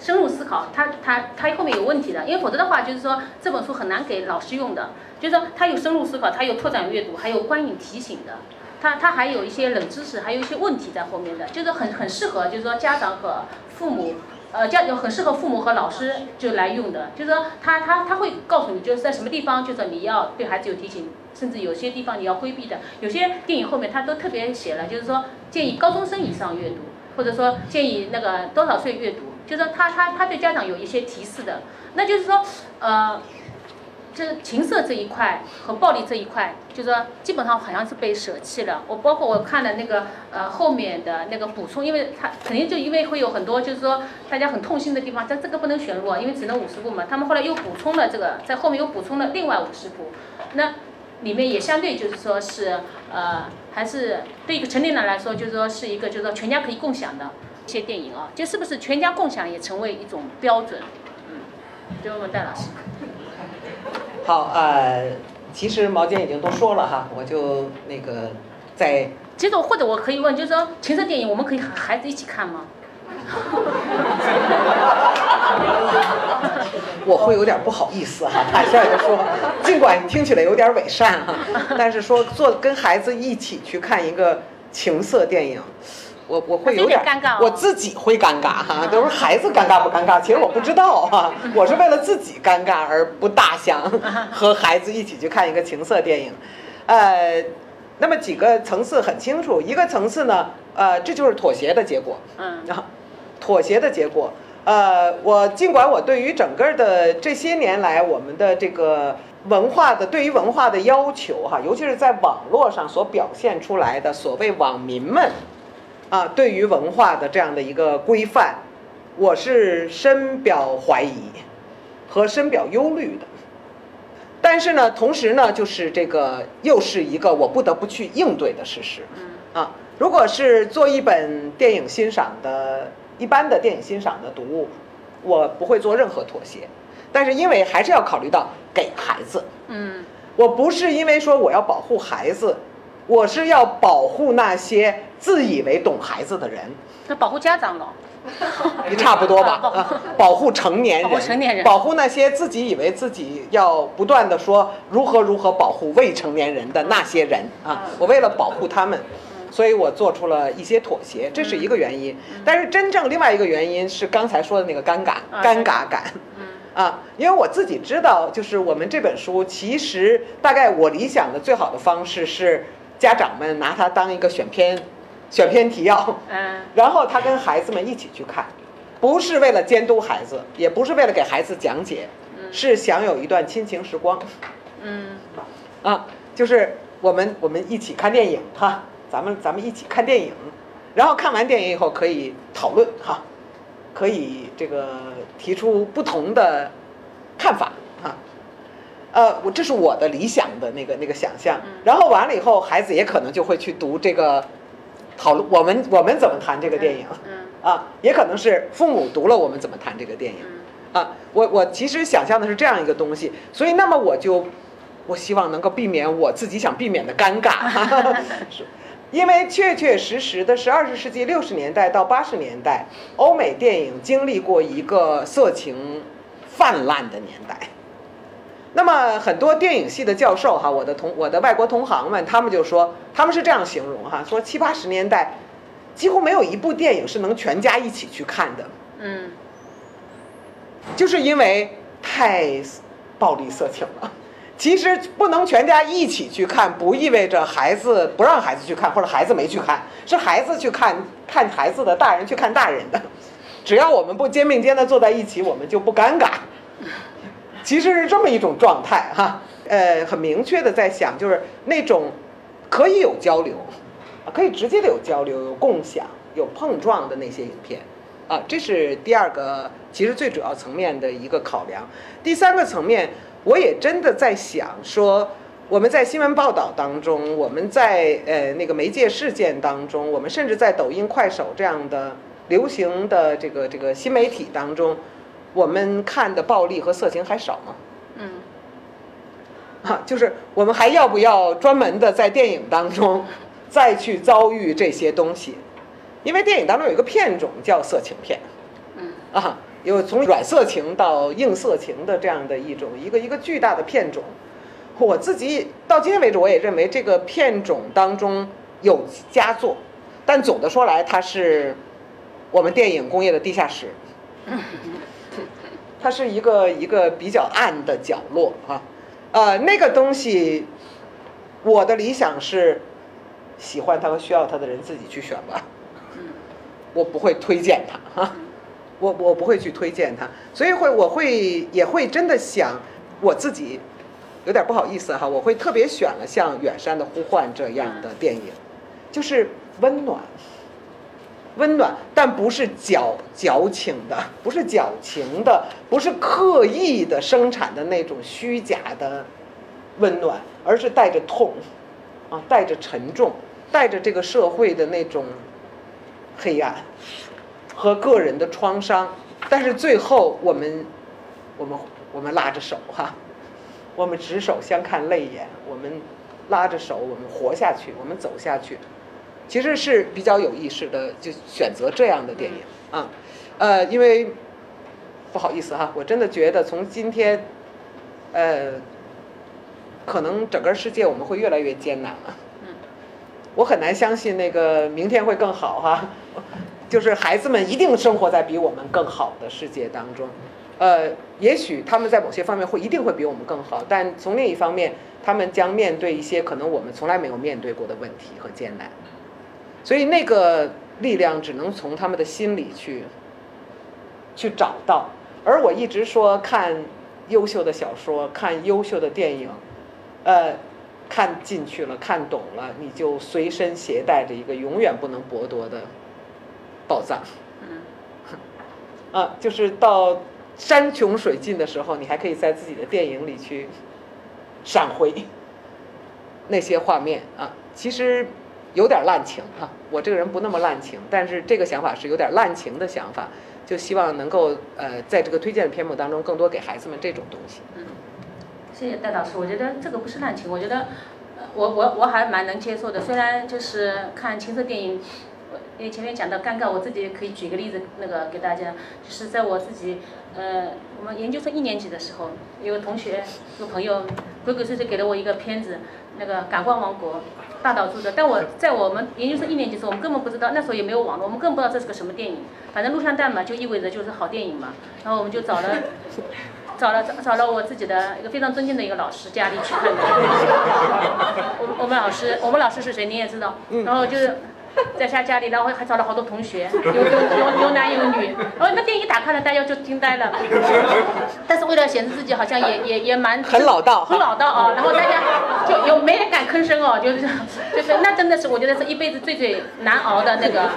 深入思考，它它它后面有问题的，因为否则的话，就是说这本书很难给老师用的。就是说它有深入思考，它有拓展阅读，还有观影提醒的，它它还有一些冷知识，还有一些问题在后面的，就是很很适合，就是说家长和父母，呃，家很适合父母和老师就来用的。就是说他他他会告诉你，就是在什么地方，就是你要对孩子有提醒，甚至有些地方你要规避的。有些电影后面他都特别写了，就是说建议高中生以上阅读，或者说建议那个多少岁阅读。就是说，他他他对家长有一些提示的，那就是说，呃，这情色这一块和暴力这一块，就是说基本上好像是被舍弃了。我包括我看的那个呃后面的那个补充，因为他肯定就因为会有很多就是说大家很痛心的地方，但这个不能选入啊，因为只能五十步嘛。他们后来又补充了这个，在后面又补充了另外五十步，那里面也相对就是说是呃还是对一个成年人来说，就是说是一个就是说全家可以共享的。一些电影啊，就是不是全家共享也成为一种标准？嗯，就问问戴老师。好，呃，其实毛尖已经都说了哈，我就那个在。其实或者我可以问，就是说情色电影，我们可以和孩子一起看吗？我会有点不好意思哈，坦率的说，尽管听起来有点伪善哈，但是说做跟孩子一起去看一个情色电影。我我会有点尴尬，我自己会尴尬哈，都是孩子尴尬不尴尬？其实我不知道哈，我是为了自己尴尬而不大想 和孩子一起去看一个情色电影，呃，那么几个层次很清楚，一个层次呢，呃，这就是妥协的结果，嗯，啊妥协的结果，呃，我尽管我对于整个的这些年来我们的这个文化的对于文化的要求哈，尤其是在网络上所表现出来的所谓网民们。啊，对于文化的这样的一个规范，我是深表怀疑和深表忧虑的。但是呢，同时呢，就是这个又是一个我不得不去应对的事实。啊，如果是做一本电影欣赏的一般的电影欣赏的读物，我不会做任何妥协。但是因为还是要考虑到给孩子，嗯，我不是因为说我要保护孩子。我是要保护那些自以为懂孩子的人，那保护家长了，也 差不多吧。啊，保护成年人，保护成年人，保护那些自己以为自己要不断的说如何如何保护未成年人的那些人啊。我为了保护他们，所以我做出了一些妥协，这是一个原因。但是真正另外一个原因是刚才说的那个尴尬尴尬感。啊，因为我自己知道，就是我们这本书其实大概我理想的最好的方式是。家长们拿它当一个选片，选片提要，嗯，然后他跟孩子们一起去看，不是为了监督孩子，也不是为了给孩子讲解，是想有一段亲情时光，嗯，啊，就是我们我们一起看电影哈，咱们咱们一起看电影，然后看完电影以后可以讨论哈，可以这个提出不同的看法哈。呃，我这是我的理想的那个那个想象，然后完了以后，孩子也可能就会去读这个讨论我们我们怎么谈这个电影，啊，也可能是父母读了我们怎么谈这个电影，啊，我我其实想象的是这样一个东西，所以那么我就我希望能够避免我自己想避免的尴尬，是，因为确确实实的是二十世纪六十年代到八十年代，欧美电影经历过一个色情泛滥的年代。那么很多电影系的教授哈，我的同我的外国同行们，他们就说他们是这样形容哈，说七八十年代几乎没有一部电影是能全家一起去看的，嗯，就是因为太暴力色情了，其实不能全家一起去看，不意味着孩子不让孩子去看，或者孩子没去看，是孩子去看看孩子的，大人去看大人的。只要我们不肩并肩的坐在一起，我们就不尴尬。其实是这么一种状态哈，呃，很明确的在想，就是那种可以有交流，可以直接的有交流、有共享、有碰撞的那些影片，啊，这是第二个，其实最主要层面的一个考量。第三个层面，我也真的在想说，我们在新闻报道当中，我们在呃那个媒介事件当中，我们甚至在抖音、快手这样的流行的这个这个新媒体当中。我们看的暴力和色情还少吗？嗯，啊，就是我们还要不要专门的在电影当中 再去遭遇这些东西？因为电影当中有一个片种叫色情片，嗯，啊，有从软色情到硬色情的这样的一种一个一个巨大的片种。我自己到今天为止，我也认为这个片种当中有佳作，但总的说来，它是我们电影工业的地下室。它是一个一个比较暗的角落啊，呃，那个东西，我的理想是喜欢它和需要它的人自己去选吧，我不会推荐它哈，我我不会去推荐它，所以会我会也会真的想我自己有点不好意思哈，我会特别选了像《远山的呼唤》这样的电影，就是温暖。温暖，但不是矫矫情的，不是矫情的，不是刻意的生产的那种虚假的温暖，而是带着痛，啊，带着沉重，带着这个社会的那种黑暗和个人的创伤。但是最后，我们，我们，我们拉着手哈，我们执手相看泪眼，我们拉着手，我们活下去，我们走下去。其实是比较有意识的，就选择这样的电影啊，呃，因为不好意思哈，我真的觉得从今天，呃，可能整个世界我们会越来越艰难了。我很难相信那个明天会更好哈，就是孩子们一定生活在比我们更好的世界当中，呃，也许他们在某些方面会一定会比我们更好，但从另一方面，他们将面对一些可能我们从来没有面对过的问题和艰难。所以那个力量只能从他们的心里去去找到，而我一直说看优秀的小说，看优秀的电影，呃，看进去了，看懂了，你就随身携带着一个永远不能剥夺的宝藏。嗯。啊，就是到山穷水尽的时候，你还可以在自己的电影里去闪回那些画面啊，其实。有点滥情哈，我这个人不那么滥情，但是这个想法是有点滥情的想法，就希望能够呃，在这个推荐的篇目当中，更多给孩子们这种东西。嗯，谢谢戴老师，我觉得这个不是滥情，我觉得我我我还蛮能接受的。虽然就是看情色电影，因为前面讲到尴尬，我自己可以举个例子，那个给大家，就是在我自己呃，我们研究生一年级的时候，有个同学，有朋友鬼鬼祟祟给了我一个片子，那个《感官王国》。大岛渚的，但我在我们研究生一年级时候，我们根本不知道，那时候也没有网络，我们更不知道这是个什么电影。反正录像带嘛，就意味着就是好电影嘛。然后我们就找了，找了找找了我自己的一个非常尊敬的一个老师家里去看的。我我们老师，我们老师是谁你也知道。然后就是。在下家里，然后还找了好多同学，有有有有男有女，然后那电影打开了，大家就惊呆了。但是为了显示自己好像也也也蛮很老道，很老道啊，然后大家就有没人敢吭声哦，就是就是那真的是我觉得是一辈子最最难熬的那个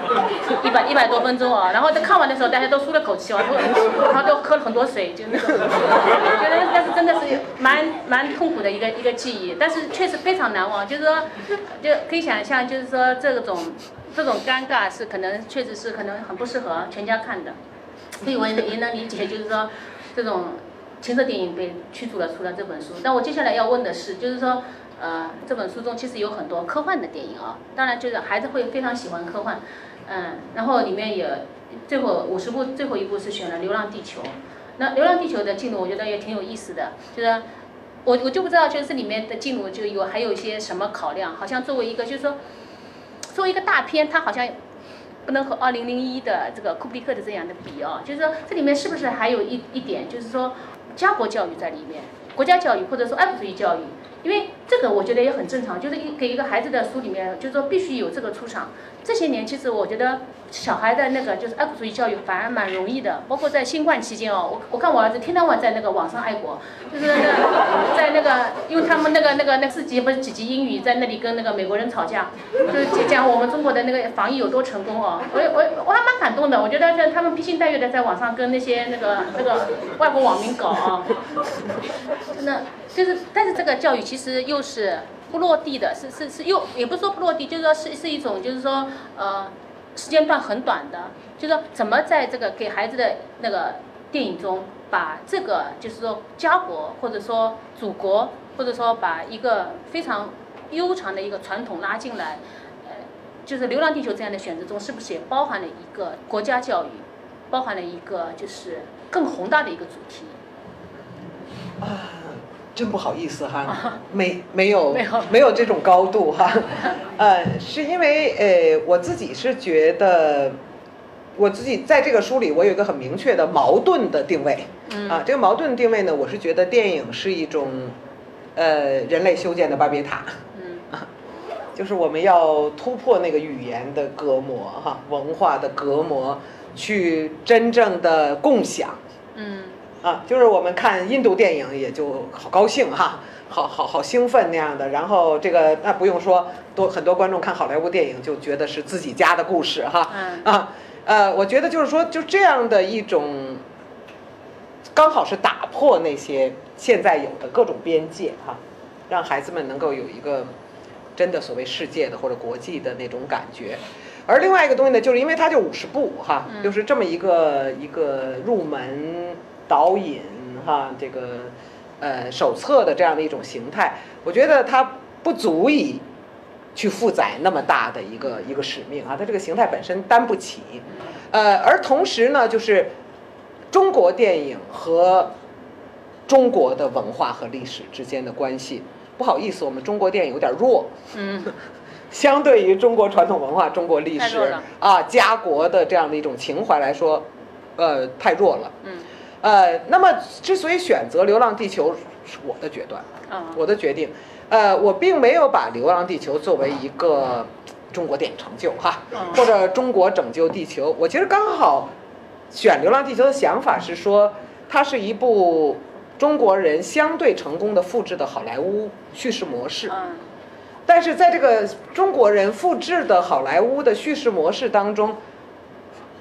一百一百多分钟啊。然后在看完的时候，大家都舒了口气哦，都然后都喝了很多水，就那种，觉得那是真的是蛮蛮痛苦的一个一个记忆，但是确实非常难忘，就是说就可以想象，就是说这种。这种尴尬是可能确实是可能很不适合全家看的，所以我也也能理解，就是说这种情色电影被驱逐了出了这本书。但我接下来要问的是，就是说呃这本书中其实有很多科幻的电影啊，当然就是孩子会非常喜欢科幻，嗯，然后里面也最后五十部最后一部是选了《流浪地球》，那《流浪地球》的进度我觉得也挺有意思的，就是我我就不知道就是里面的进度就有还有一些什么考量，好像作为一个就是说。作为一个大片，它好像不能和《二零零一》的这个库布里克的这样的比哦，就是说这里面是不是还有一一点，就是说家国教育在里面，国家教育或者说爱国主义教育。因为这个我觉得也很正常，就是一给一个孩子的书里面，就是说必须有这个出场。这些年其实我觉得小孩的那个就是爱国主义教育反而蛮容易的，包括在新冠期间哦，我我看我儿子天天晚在那个网上爱国，就是那在那个因为他们那个那个那四级不是几级英语在那里跟那个美国人吵架，就是讲我们中国的那个防疫有多成功哦，我我我还蛮感动的，我觉得这他们披星戴月的在网上跟那些那个那个外国网民搞啊，真的。就是，但是这个教育其实又是不落地的，是是是又也不是说不落地，就是说是是一种，就是说呃时间段很短的，就是说怎么在这个给孩子的那个电影中，把这个就是说家国或者说祖国，或者说把一个非常悠长的一个传统拉进来，呃，就是《流浪地球》这样的选择中，是不是也包含了一个国家教育，包含了一个就是更宏大的一个主题？啊。真不好意思哈，没没有没有。这种高度哈，呃，是因为呃我自己是觉得，我自己在这个书里我有一个很明确的矛盾的定位，啊，这个矛盾定位呢，我是觉得电影是一种，呃，人类修建的巴别塔，嗯，就是我们要突破那个语言的隔膜哈，文化的隔膜，去真正的共享，嗯。啊，就是我们看印度电影也就好高兴哈，好好好兴奋那样的。然后这个那不用说，多很多观众看好莱坞电影就觉得是自己家的故事哈。啊，呃，我觉得就是说就这样的一种，刚好是打破那些现在有的各种边界哈，让孩子们能够有一个真的所谓世界的或者国际的那种感觉。而另外一个东西呢，就是因为它就五十步哈，就是这么一个一个入门。导引哈，这个呃手册的这样的一种形态，我觉得它不足以去负载那么大的一个一个使命啊，它这个形态本身担不起。呃，而同时呢，就是中国电影和中国的文化和历史之间的关系，不好意思，我们中国电影有点弱。嗯，相对于中国传统文化、中国历史啊家国的这样的一种情怀来说，呃，太弱了。嗯。呃，那么之所以选择《流浪地球》是我的决断，我的决定，呃，我并没有把《流浪地球》作为一个中国电影成就哈，或者中国拯救地球。我其实刚好选《流浪地球》的想法是说，它是一部中国人相对成功的复制的好莱坞叙事模式，但是在这个中国人复制的好莱坞的叙事模式当中，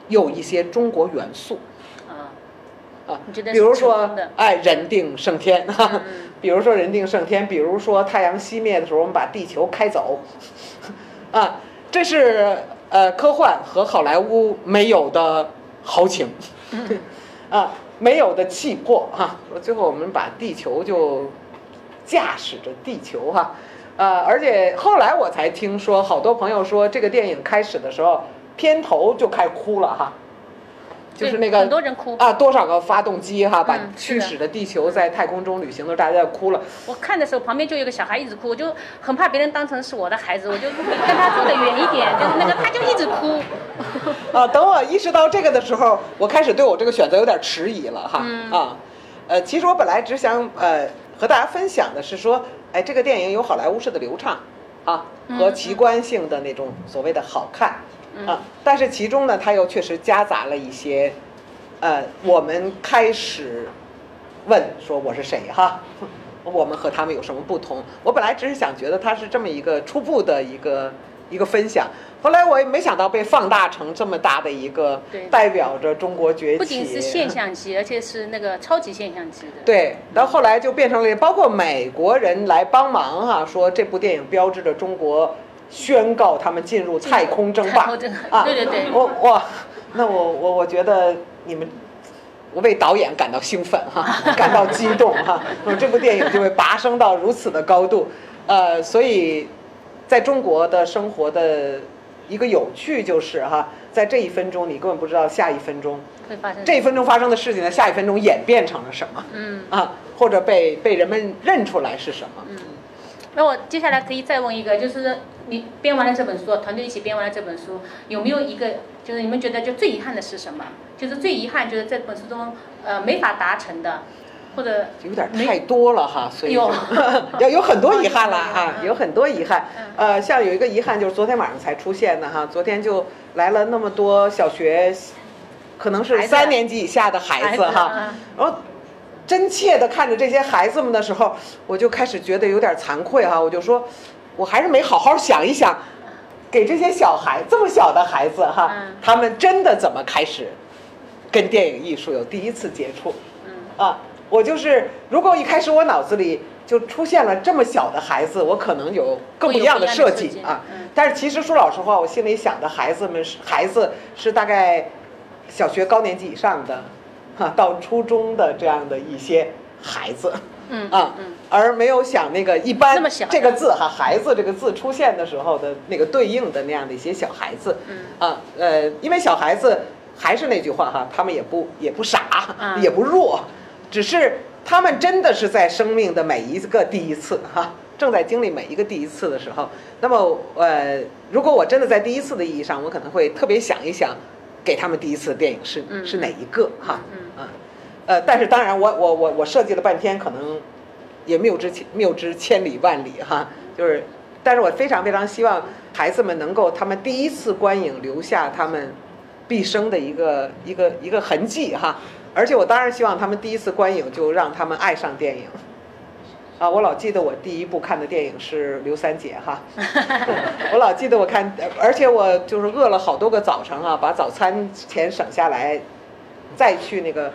有一些中国元素。啊，比如说，哎，人定胜天哈，比如说人定胜天，比如说太阳熄灭的时候，我们把地球开走，啊，这是呃科幻和好莱坞没有的豪情，啊，没有的气魄哈。最后我们把地球就驾驶着地球哈，呃，而且后来我才听说，好多朋友说这个电影开始的时候，片头就开哭了哈。就是那个很多人哭啊，多少个发动机哈，把驱使的地球在太空中旅行的时候，大家都哭了。我看的时候，旁边就有个小孩一直哭，我就很怕别人当成是我的孩子，我就跟他坐得远一点，就是那个他就一直哭。啊，等我意识到这个的时候，我开始对我这个选择有点迟疑了哈。啊，呃，其实我本来只想呃和大家分享的是说，哎，这个电影有好莱坞式的流畅啊和奇观性的那种所谓的好看。啊，但是其中呢，它又确实夹杂了一些，呃，我们开始问说我是谁哈，我们和他们有什么不同？我本来只是想觉得它是这么一个初步的一个一个分享，后来我也没想到被放大成这么大的一个代表着中国崛起，不仅是现象级，而且是那个超级现象级的。对，到后来就变成了包括美国人来帮忙哈，说这部电影标志着中国。宣告他们进入太空争霸。啊！对对对，我哇，那我我我觉得你们，我为导演感到兴奋哈，感到激动哈，那么这部电影就会拔升到如此的高度，呃，所以在中国的生活的一个有趣就是哈，在这一分钟你根本不知道下一分钟会发生这一分钟发生的事情呢下一分钟演变成了什么，嗯。啊，或者被被人们认出来是什么，嗯。那我接下来可以再问一个，就是你编完了这本书，团队一起编完了这本书，有没有一个，就是你们觉得就最遗憾的是什么？就是最遗憾，就是这本书中呃没法达成的。或者有点太多了哈，所以有要 有很多遗憾了啊，有很多遗憾。呃，像有一个遗憾就是昨天晚上才出现的哈，昨天就来了那么多小学，可能是三年级以下的孩子哈，然后真切的看着这些孩子们的时候，我就开始觉得有点惭愧哈，我就说，我还是没好好想一想，给这些小孩这么小的孩子哈，他们真的怎么开始跟电影艺术有第一次接触？啊。我就是，如果一开始我脑子里就出现了这么小的孩子，我可能有更不一样的设计啊。但是其实说老实话，我心里想的孩子们是孩子是大概小学高年级以上的，哈，到初中的这样的一些孩子，嗯啊，而没有想那个一般这个字哈，孩子这个字出现的时候的那个对应的那样的一些小孩子，嗯啊呃，因为小孩子还是那句话哈，他们也不也不傻，也不弱。只是他们真的是在生命的每一个第一次哈，正在经历每一个第一次的时候。那么，呃，如果我真的在第一次的意义上，我可能会特别想一想，给他们第一次的电影是是哪一个哈？嗯呃，但是当然，我我我我设计了半天，可能也谬之谬之千里万里哈。就是，但是我非常非常希望孩子们能够他们第一次观影留下他们毕生的一个一个一个痕迹哈。而且我当然希望他们第一次观影就让他们爱上电影，啊，我老记得我第一部看的电影是刘三姐哈，我老记得我看，而且我就是饿了好多个早晨啊，把早餐钱省下来，再去那个，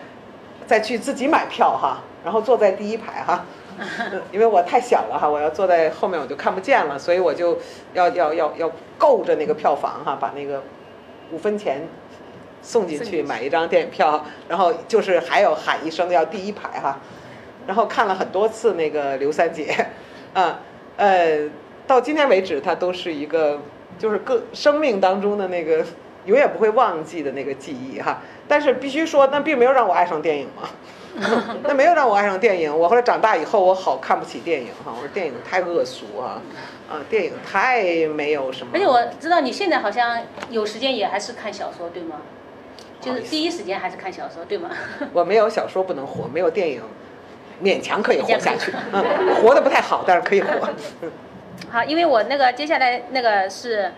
再去自己买票哈，然后坐在第一排哈，因为我太小了哈，我要坐在后面我就看不见了，所以我就要要要要够着那个票房哈，把那个五分钱。送进去买一张电影票，然后就是还有喊一声要第一排哈，然后看了很多次那个刘三姐，啊呃，到今天为止，它都是一个就是个生命当中的那个永远不会忘记的那个记忆哈。但是必须说，那并没有让我爱上电影嘛，那没有让我爱上电影。我后来长大以后，我好看不起电影哈，我说电影太恶俗啊，啊，电影太没有什么。而且我知道你现在好像有时间也还是看小说对吗？就是第一时间还是看小说，对吗？我没有小说不能活，没有电影，勉强可以活下去。嗯，活的不太好，但是可以活。好，因为我那个接下来那个是，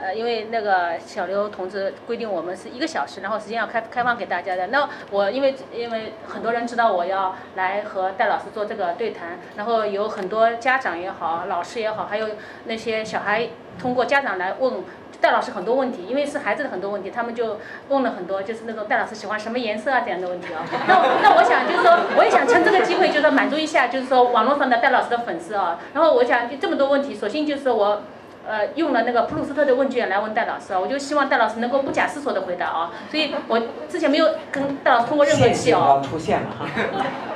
呃，因为那个小刘同志规定我们是一个小时，然后时间要开开放给大家的。那我因为因为很多人知道我要来和戴老师做这个对谈，然后有很多家长也好，老师也好，还有那些小孩通过家长来问。戴老师很多问题，因为是孩子的很多问题，他们就问了很多，就是那种戴老师喜欢什么颜色啊这样的问题啊。那那我想就是说，我也想趁这个机会，就是说满足一下，就是说网络上的戴老师的粉丝啊。然后我想就这么多问题，索性就是我，呃，用了那个普鲁斯特的问卷来问戴老师啊，我就希望戴老师能够不假思索的回答啊。所以我之前没有跟戴老师通过任何气哦。出现了哈。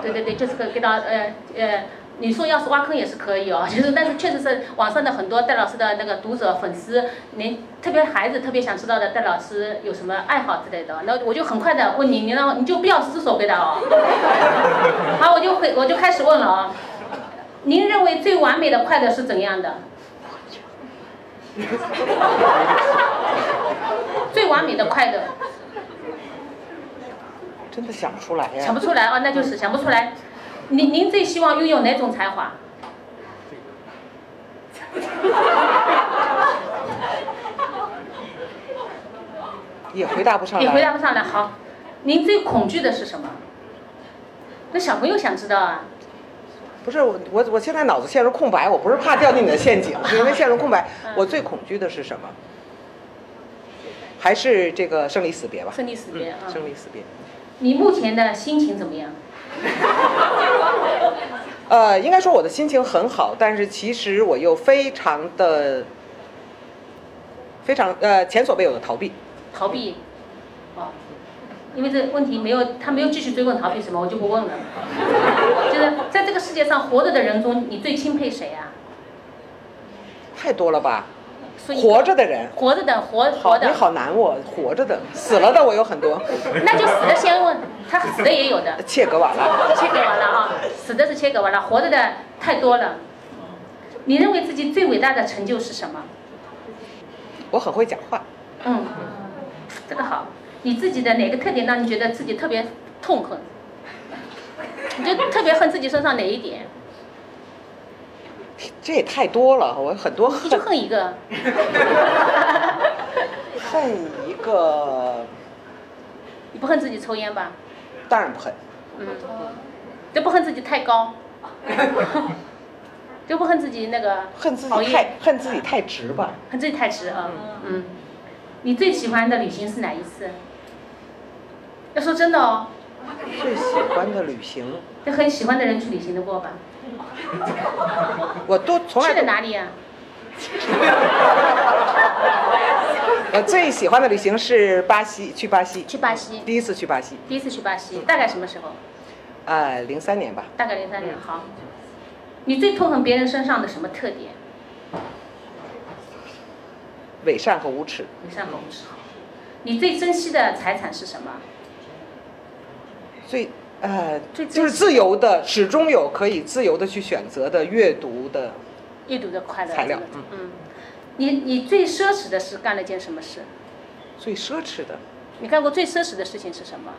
对对对，就是给给到呃呃。你说要是挖坑也是可以哦，就是但是确实是网上的很多戴老师的那个读者粉丝，您特别孩子特别想知道的戴老师有什么爱好之类的，那我就很快的问你，你让你就不要思索回答哦。好，我就回我就开始问了啊，您认为最完美的快乐是怎样的？最完美的快乐？真的想不出来呀。想不出来啊，那就是想不出来。您您最希望拥有哪种才华？也回答不上来。也回答不上来。好，您最恐惧的是什么？那小朋友想知道啊。不是我我我现在脑子陷入空白，我不是怕掉进你的陷阱，是因为陷入空白。我最恐惧的是什么？还是这个生离死别吧。生离死别啊。生离死别。你目前的心情怎么样？呃，应该说我的心情很好，但是其实我又非常的、非常呃前所未有的逃避。逃避，哦，因为这问题没有，他没有继续追问逃避什么，我就不问了。就是在这个世界上活着的人中，你最钦佩谁啊？太多了吧。活着的人，活着的活活的，你好难我活着的，死了的我有很多。那就死的先问，他死的也有的。切割完了。切割完了啊，死的是切割完了，活着的太多了。你认为自己最伟大的成就是什么？我很会讲话。嗯，这个好。你自己的哪个特点让你觉得自己特别痛恨？你就特别恨自己身上哪一点？这也太多了，我很多恨就恨恨一个。恨一个，你不恨自己抽烟吧？当然不恨，嗯，就不恨自己太高，就不恨自己那个恨自熬夜己太恨自己太直吧。恨自己太直啊。嗯，你最喜欢的旅行是哪一次？要说真的哦，最喜欢的旅行，跟很喜欢的人去旅行的过吧？我都从来去哪里呀、我 最喜欢的旅行是巴西，去巴西，去巴西，第一次去巴西，第一次去巴西，大概什么时候？呃，零三年吧。大概零三年。好，你最痛恨别人身上的什么特点？伪善和无耻，伪善和无耻。你最珍惜的财产是什么？最呃就是自由的，始终有可以自由的去选择的阅读的阅读的快乐。材料嗯嗯。你你最奢侈的是干了件什么事？最奢侈的，你干过最奢侈的事情是什么？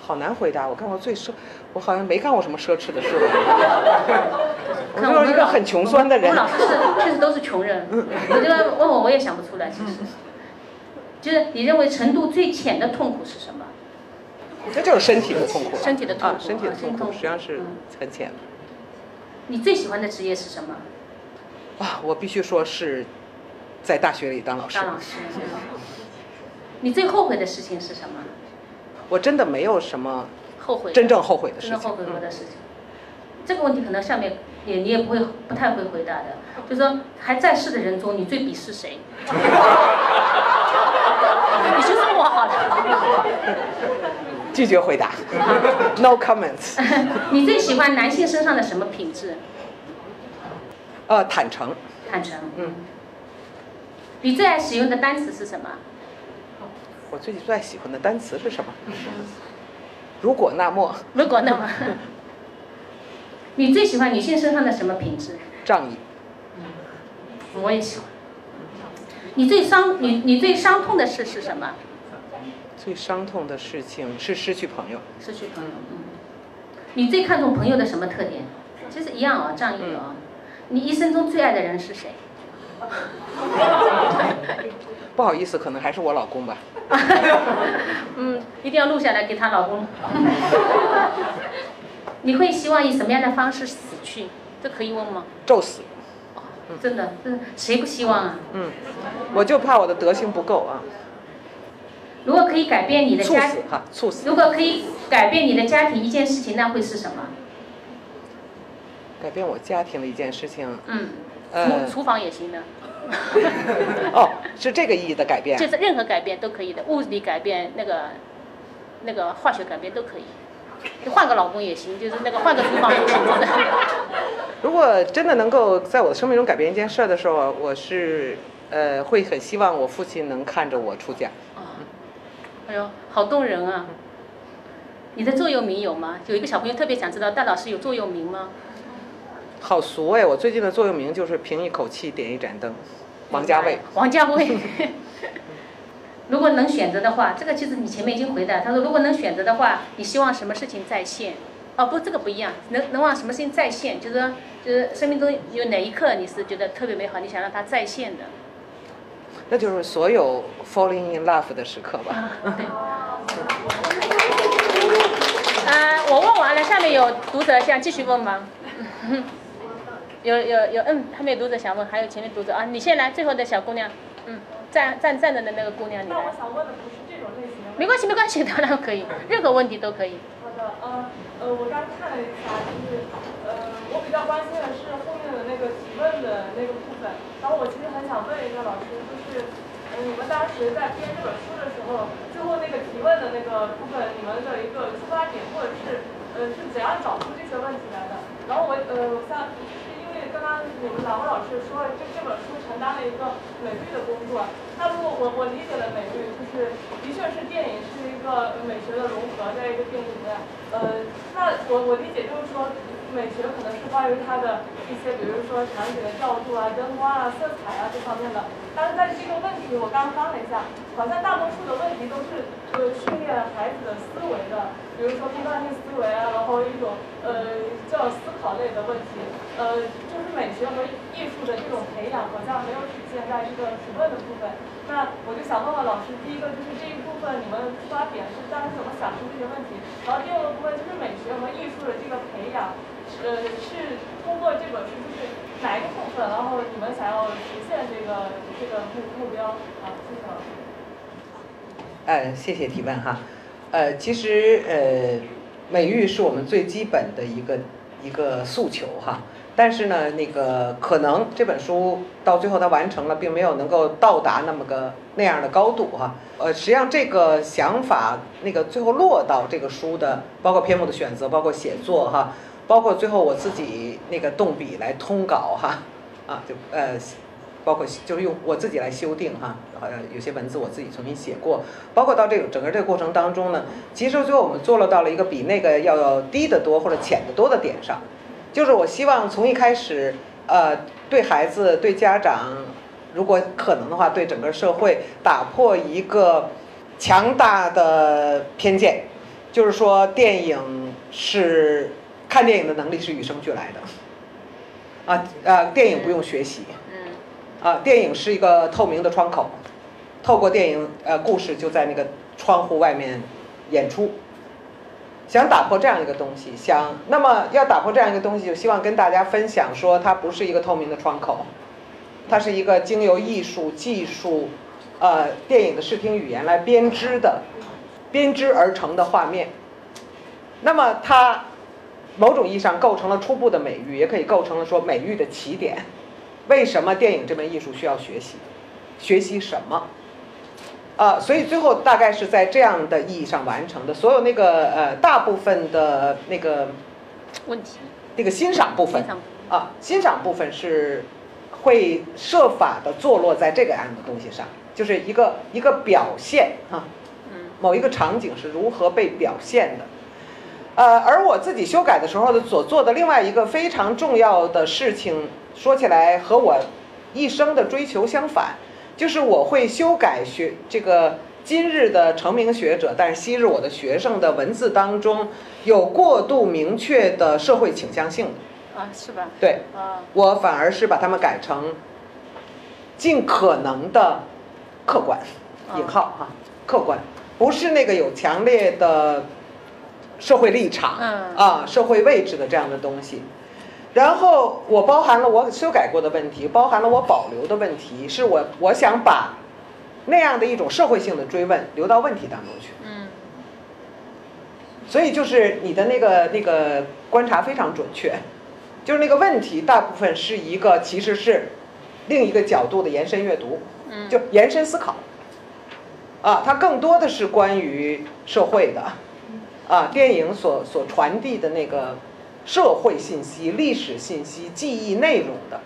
好难回答。我干过最奢，我好像没干过什么奢侈的事吧。我看就是一个很穷酸的人我们。老师是确实都是穷人，你这个问我我也想不出来，其实。就是你认为程度最浅的痛苦是什么？这就是身体的痛苦。身体的痛苦啊，身体的痛苦实际上是嗯很浅的。你最喜欢的职业是什么？啊，我必须说是在大学里当老师当。老师。你最后悔的事情是什么？我真的没有什么后悔。真正后悔的事情真正后。悔过的事情。这个问题可能下面也你也不会不太会回答的，就是说还在世的人中，你最鄙视谁？你就说我好了。拒绝回答，no comments。你最喜欢男性身上的什么品质？呃，坦诚，坦诚。嗯。你最爱使用的单词是什么？我最最爱喜欢的单词是什么？如果那么如果那么，你最喜欢女性身上的什么品质？仗义，我也喜欢。你最伤你你最伤痛的事是什么？最伤痛的事情是失去朋友。失去朋友。嗯。你最看重朋友的什么特点？其实一样啊，仗义啊。你一生中最爱的人是谁？不好意思，可能还是我老公吧。嗯，一定要录下来给她老公。你会希望以什么样的方式死去？这可以问吗？咒死。真的，真的，谁不希望啊？嗯，我就怕我的德行不够啊。如果可以改变你的家庭，哈，猝死。如果可以改变你的家庭一件事情，那会是什么？改变我家庭的一件事情。嗯，呃厨厨房也行的，哦，是这个意义的改变。就是任何改变都可以的，物理改变、那个那个化学改变都可以。就换个老公也行，就是那个换个厨房也行，如果真的能够在我的生命中改变一件事儿的时候，我是呃会很希望我父亲能看着我出家。哎呦，好动人啊！你的座右铭有吗？有一个小朋友特别想知道，戴老师有座右铭吗？好俗哎！我最近的座右铭就是凭一口气点一盏灯，王家卫。王家卫。如果能选择的话，这个其实你前面已经回答。他说，如果能选择的话，你希望什么事情再现？哦，不，这个不一样。能能往什么事情再现？就是说，就是生命中有哪一刻你是觉得特别美好，你想让它再现的？那就是所有 falling in love 的时刻吧。啊，对。啊，我问完了，下面有读者想继续问吗？有有有，嗯，还没有读者想问，还有前面读者啊，你先来，最后的小姑娘，嗯，站站站着的那个姑娘，你来我。想问的不是这种类型的。没关系，没关系，当然可以，任何问题都可以。好的，呃呃，我刚看了一下，就是呃，我比较关心的是后面问的那个部分。然后我其实很想问一下老师，就是嗯，你们当时在编这本书的时候，最后那个提问的那个部分，你们的一个出发点，或者是呃是怎样找出这些问题来的？然后我呃，像是因为刚刚你们两位老师说，这这本书承担了一个美育的工作。那如果我我理解的美育，就是的确是电影是一个美学的融合，在一个电影里面，呃，那我我理解就是说，美学可能是关于它的一些，比如说场景的调度啊、灯光啊、色彩啊这方面的。但是在这个问题，我刚刚翻了一下，好像大多数的问题都是呃训练孩子的思维的。比如说批判性思维啊，然后一种呃叫思考类的问题，呃，就是美学和艺术的这种培养好像没有体现在这个提问的部分。那我就想问问老师，第一个就是这一部分你们出发点是当时怎么想出这些问题？然后第二个部分就是美学和艺术的这个培养，呃，是通过这本书就是哪一个部分，然后你们想要实现这个这个目目标？好，谢谢老师。呃，谢谢提问哈。呃，其实呃，美育是我们最基本的一个一个诉求哈。但是呢，那个可能这本书到最后它完成了，并没有能够到达那么个那样的高度哈。呃，实际上这个想法，那个最后落到这个书的，包括篇目的选择，包括写作哈，包括最后我自己那个动笔来通稿哈，啊，就呃。包括就是用我自己来修订哈，好像有些文字我自己重新写过，包括到这个整个这个过程当中呢，其实最后我们做了到了一个比那个要低得多或者浅得多的点上，就是我希望从一开始，呃，对孩子对家长，如果可能的话，对整个社会打破一个强大的偏见，就是说电影是看电影的能力是与生俱来的，啊啊，电影不用学习。啊，电影是一个透明的窗口，透过电影，呃，故事就在那个窗户外面演出。想打破这样一个东西，想那么要打破这样一个东西，就希望跟大家分享说，它不是一个透明的窗口，它是一个经由艺术技术，呃，电影的视听语言来编织的，编织而成的画面。那么它某种意义上构成了初步的美育，也可以构成了说美育的起点。为什么电影这门艺术需要学习？学习什么？啊，所以最后大概是在这样的意义上完成的。所有那个呃大部分的那个问题，那个欣赏部分啊，欣赏部分是会设法的坐落在这个样的东西上，就是一个一个表现哈，某一个场景是如何被表现的。呃，而我自己修改的时候的所做的另外一个非常重要的事情，说起来和我一生的追求相反，就是我会修改学这个今日的成名学者，但是昔日我的学生的文字当中有过度明确的社会倾向性啊，是吧？对，啊，我反而是把它们改成尽可能的客观，引号哈，客观，不是那个有强烈的。社会立场，啊，社会位置的这样的东西，然后我包含了我修改过的问题，包含了我保留的问题，是我我想把那样的一种社会性的追问留到问题当中去。嗯，所以就是你的那个那个观察非常准确，就是那个问题大部分是一个其实是另一个角度的延伸阅读，嗯就延伸思考，啊，它更多的是关于社会的。啊，电影所所传递的那个社会信息、历史信息、记忆内容的，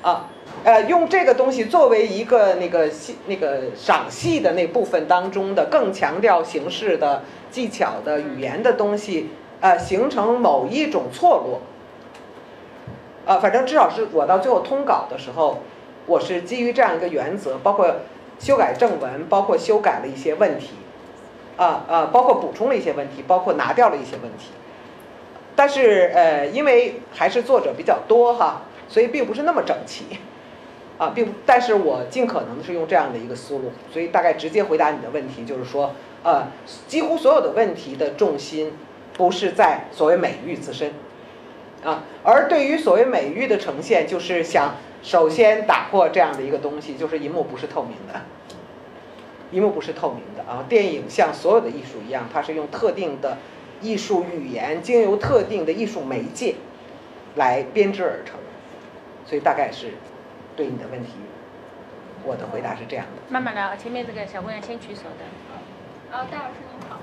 啊，呃，用这个东西作为一个那个戏、那个赏戏的那部分当中的更强调形式的技巧的语言的东西，呃，形成某一种错落。啊，反正至少是我到最后通稿的时候，我是基于这样一个原则，包括修改正文，包括修改了一些问题。啊啊，包括补充了一些问题，包括拿掉了一些问题，但是呃，因为还是作者比较多哈，所以并不是那么整齐，啊，并但是我尽可能是用这样的一个思路，所以大概直接回答你的问题，就是说，呃，几乎所有的问题的重心不是在所谓美育自身，啊，而对于所谓美育的呈现，就是想首先打破这样的一个东西，就是银幕不是透明的。荧幕不是透明的啊！电影像所有的艺术一样，它是用特定的艺术语言，经由特定的艺术媒介来编织而成。所以大概是对你的问题，我的回答是这样的。慢慢来啊，前面这个小姑娘先举手的。啊，戴老师您好，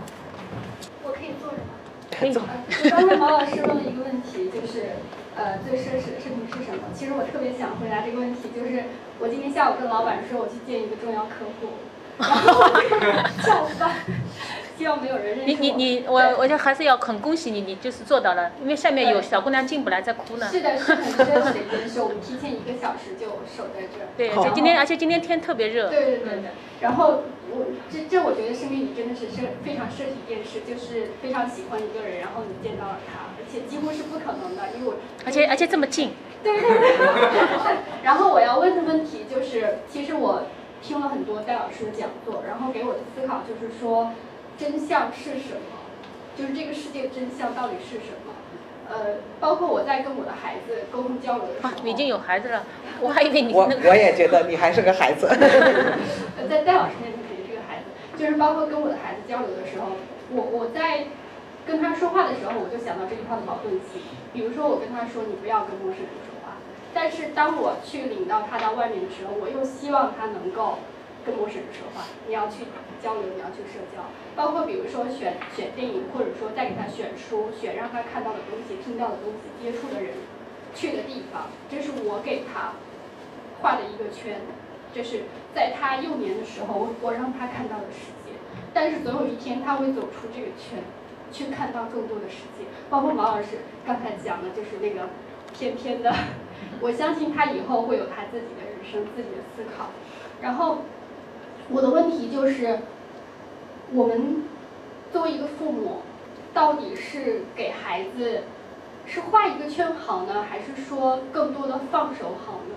我可以坐着吗？可以坐。刚才毛老师问了一个问题，就是呃，最奢侈的事情是什么？其实我特别想回答这个问题，就是我今天下午跟老板说，我去见一个重要客户。然后叫饭，希望没有人认识你你你，我我就还是要很恭喜你，你就是做到了，因为下面有小姑娘进不来在哭呢。是的，是很真实的一件事。我们提前一个小时就守在这儿。对，好就今天，而且今天天特别热。对对对对。然后我这这我觉得生命里真的是是非常设计一件事，就是非常喜欢一个人，然后你见到了他，而且几乎是不可能的，因为我而且而且这么近，对对对。然后我要问的问题就是，其实我听了很多戴老师的讲座，然后给我的思考就是说，真相是什么？就是这个世界真相到底是什么？呃，包括我在跟我的孩子沟通交流的时候，，啊你已经有孩子了，我还以为你我那个。我也觉得你还是个孩子。呃，在戴老师面前肯定是个孩子，就是包括跟我的孩子交流的时候，我我在跟他说话的时候，我就想到这句话的矛盾性。比如说，我跟他说你不要跟陌生人说话，但是当我去领到他到外面的时候，我又希望他能够跟陌生人说话。你要去交流，你要去社交，包括比如说选选电影，或者说再给他选书，选让他看到的东西、听到的东西、接触的人、去的地方，这是我给他画的一个圈。这是在他幼年的时候，我我让他看到的世界。但是总有一天他会走出这个圈，去看到更多的世界。包括毛老师刚才讲的，就是那个偏偏的，我相信他以后会有他自己的人生、自己的思考。然后我的问题就是，我们作为一个父母，到底是给孩子是画一个圈好呢，还是说更多的放手好呢？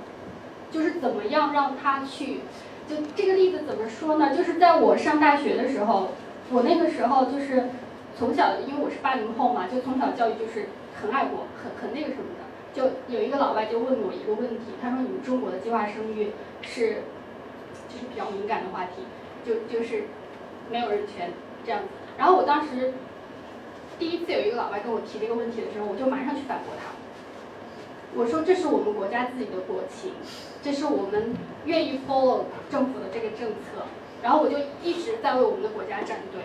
就是怎么样让他去，就这个例子怎么说呢？就是在我上大学的时候，我那个时候就是从小，因为我是八零后嘛，就从小教育就是很爱国，很很那个什么。就有一个老外就问我一个问题，他说你们中国的计划生育是，就是比较敏感的话题，就就是没有人权这样子。然后我当时第一次有一个老外跟我提这个问题的时候，我就马上去反驳他。我说这是我们国家自己的国情，这是我们愿意 follow 政府的这个政策，然后我就一直在为我们的国家站队。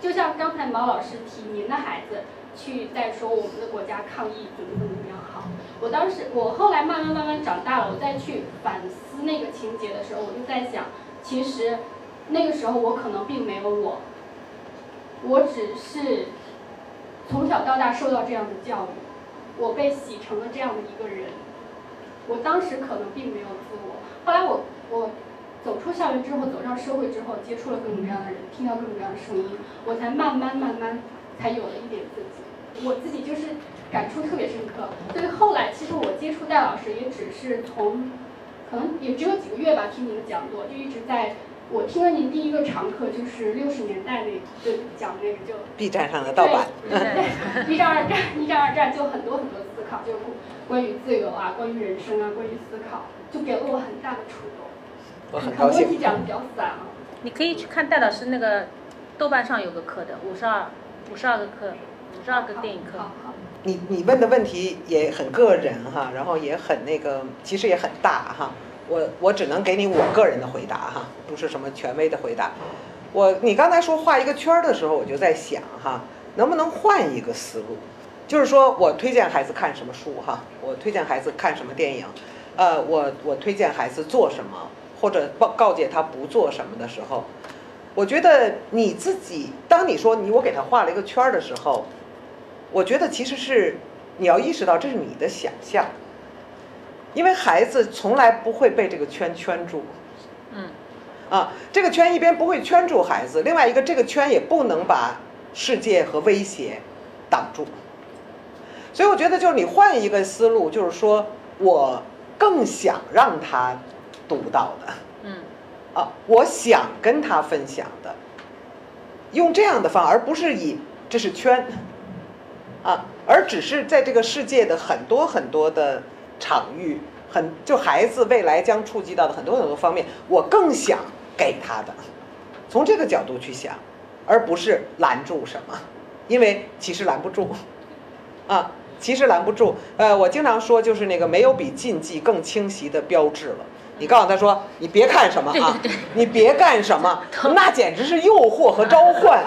就像刚才毛老师提您的孩子去在说我们的国家抗疫怎么怎么样好，我当时我后来慢慢慢慢长大了，我再去反思那个情节的时候，我就在想，其实那个时候我可能并没有我，我只是从小到大受到这样的教育。我被洗成了这样的一个人，我当时可能并没有自我。后来我我走出校园之后，走上社会之后，接触了各种各样的人，听到各种各样的声音，我才慢慢慢慢才有了一点自己。我自己就是感触特别深刻。所以后来其实我接触戴老师也只是从，可能也只有几个月吧，听您的讲座就一直在。我听了您第一个常课就是六十年代那就讲那个就 B 站上的盗版。对，一战二战，一战二战就很多很多思考，就关于自由啊，关于人生啊，关于思考，就给了我很大的触动。我很高兴很多题。讲的比较散啊。你可以去看戴老师那个豆瓣上有个课的，五十二五十二个课，五十二个电影课。你你问的问题也很个人哈，然后也很那个，其实也很大哈。我我只能给你我个人的回答哈，不是什么权威的回答。我你刚才说画一个圈儿的时候，我就在想哈，能不能换一个思路？就是说我推荐孩子看什么书哈，我推荐孩子看什么电影，呃，我我推荐孩子做什么，或者告告诫他不做什么的时候，我觉得你自己，当你说你我给他画了一个圈儿的时候，我觉得其实是你要意识到这是你的想象，因为孩子从来不会被这个圈圈住。嗯。啊，这个圈一边不会圈住孩子，另外一个这个圈也不能把世界和威胁挡住。所以我觉得就是你换一个思路，就是说我更想让他读到的，嗯，啊，我想跟他分享的，用这样的方，而不是以这是圈，啊，而只是在这个世界的很多很多的场域，很就孩子未来将触及到的很多很多方面，我更想给他的，从这个角度去想，而不是拦住什么，因为其实拦不住，啊，其实拦不住。呃，我经常说，就是那个没有比禁忌更清晰的标志了。你告诉他说，你别看什么啊，你别干什么，那简直是诱惑和召唤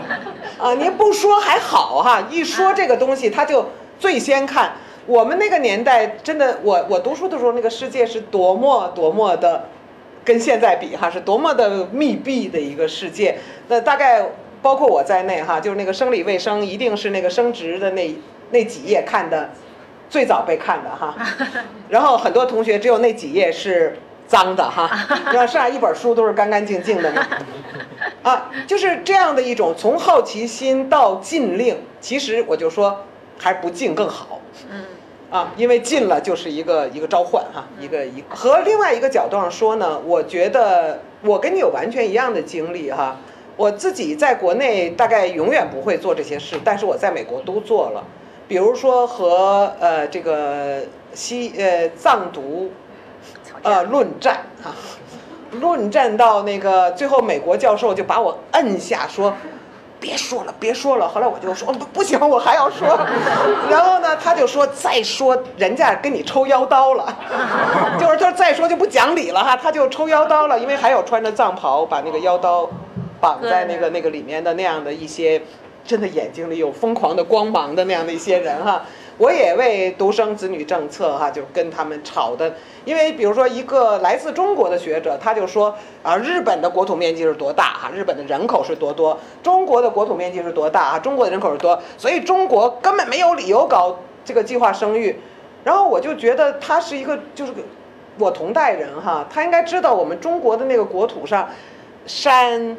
啊！您不说还好哈，一说这个东西他就最先看。我们那个年代真的，我我读书的时候，那个世界是多么多么的，跟现在比哈是多么的密闭的一个世界。那大概包括我在内哈，就是那个生理卫生一定是那个生殖的那那几页看的最早被看的哈，然后很多同学只有那几页是脏的哈，然后剩下一本书都是干干净净的呢。啊，就是这样的一种从好奇心到禁令，其实我就说还不禁更好。嗯。啊，因为禁了就是一个一个召唤哈，一个一和另外一个角度上说呢，我觉得我跟你有完全一样的经历哈。我自己在国内大概永远不会做这些事，但是我在美国都做了，比如说和呃这个西呃藏独呃论战啊，论战到那个最后美国教授就把我摁下说。别说了，别说了。后来我就说不不行，我还要说。然后呢，他就说再说人家跟你抽腰刀了，就是他再说就不讲理了哈，他就抽腰刀了，因为还有穿着藏袍把那个腰刀绑在那个那个里面的那样的一些，真的眼睛里有疯狂的光芒的那样的一些人哈。我也为独生子女政策哈，就跟他们吵的。因为比如说一个来自中国的学者，他就说啊，日本的国土面积是多大哈？日本的人口是多多？中国的国土面积是多大啊？中国的人口是多？所以中国根本没有理由搞这个计划生育。然后我就觉得他是一个就是我同代人哈，他应该知道我们中国的那个国土上山、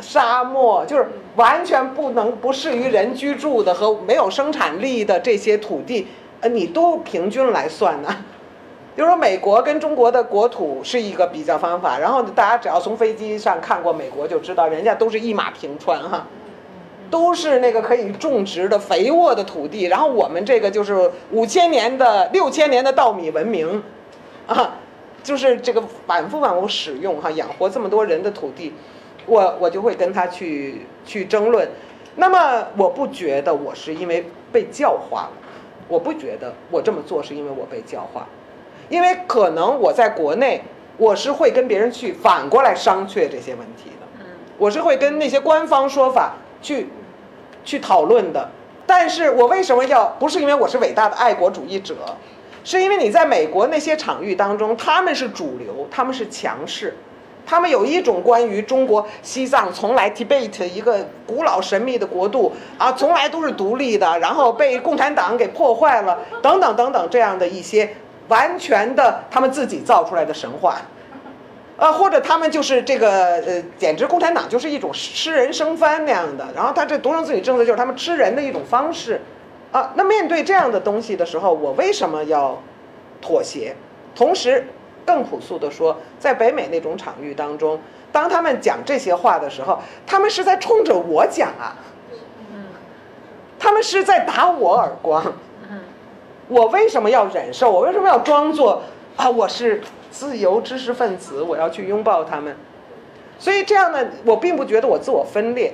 沙漠，就是完全不能不适于人居住的和没有生产力的这些土地，呃，你都平均来算呢。比如说，美国跟中国的国土是一个比较方法，然后大家只要从飞机上看过美国，就知道人家都是一马平川哈，都是那个可以种植的肥沃的土地，然后我们这个就是五千年的、六千年的稻米文明，啊，就是这个反复反复使用哈，养活这么多人的土地，我我就会跟他去去争论。那么我不觉得我是因为被教化了，我不觉得我这么做是因为我被教化。因为可能我在国内，我是会跟别人去反过来商榷这些问题的，我是会跟那些官方说法去去讨论的。但是我为什么要？不是因为我是伟大的爱国主义者，是因为你在美国那些场域当中，他们是主流，他们是强势，他们有一种关于中国西藏从来 Tibet 一个古老神秘的国度啊，从来都是独立的，然后被共产党给破坏了，等等等等这样的一些。完全的，他们自己造出来的神话，呃，或者他们就是这个，呃，简直共产党就是一种吃人生番那样的。然后他这独生子女政策就是他们吃人的一种方式，啊，那面对这样的东西的时候，我为什么要妥协？同时，更朴素的说，在北美那种场域当中，当他们讲这些话的时候，他们是在冲着我讲啊，他们是在打我耳光。我为什么要忍受？我为什么要装作啊？我是自由知识分子，我要去拥抱他们。所以这样呢，我并不觉得我自我分裂，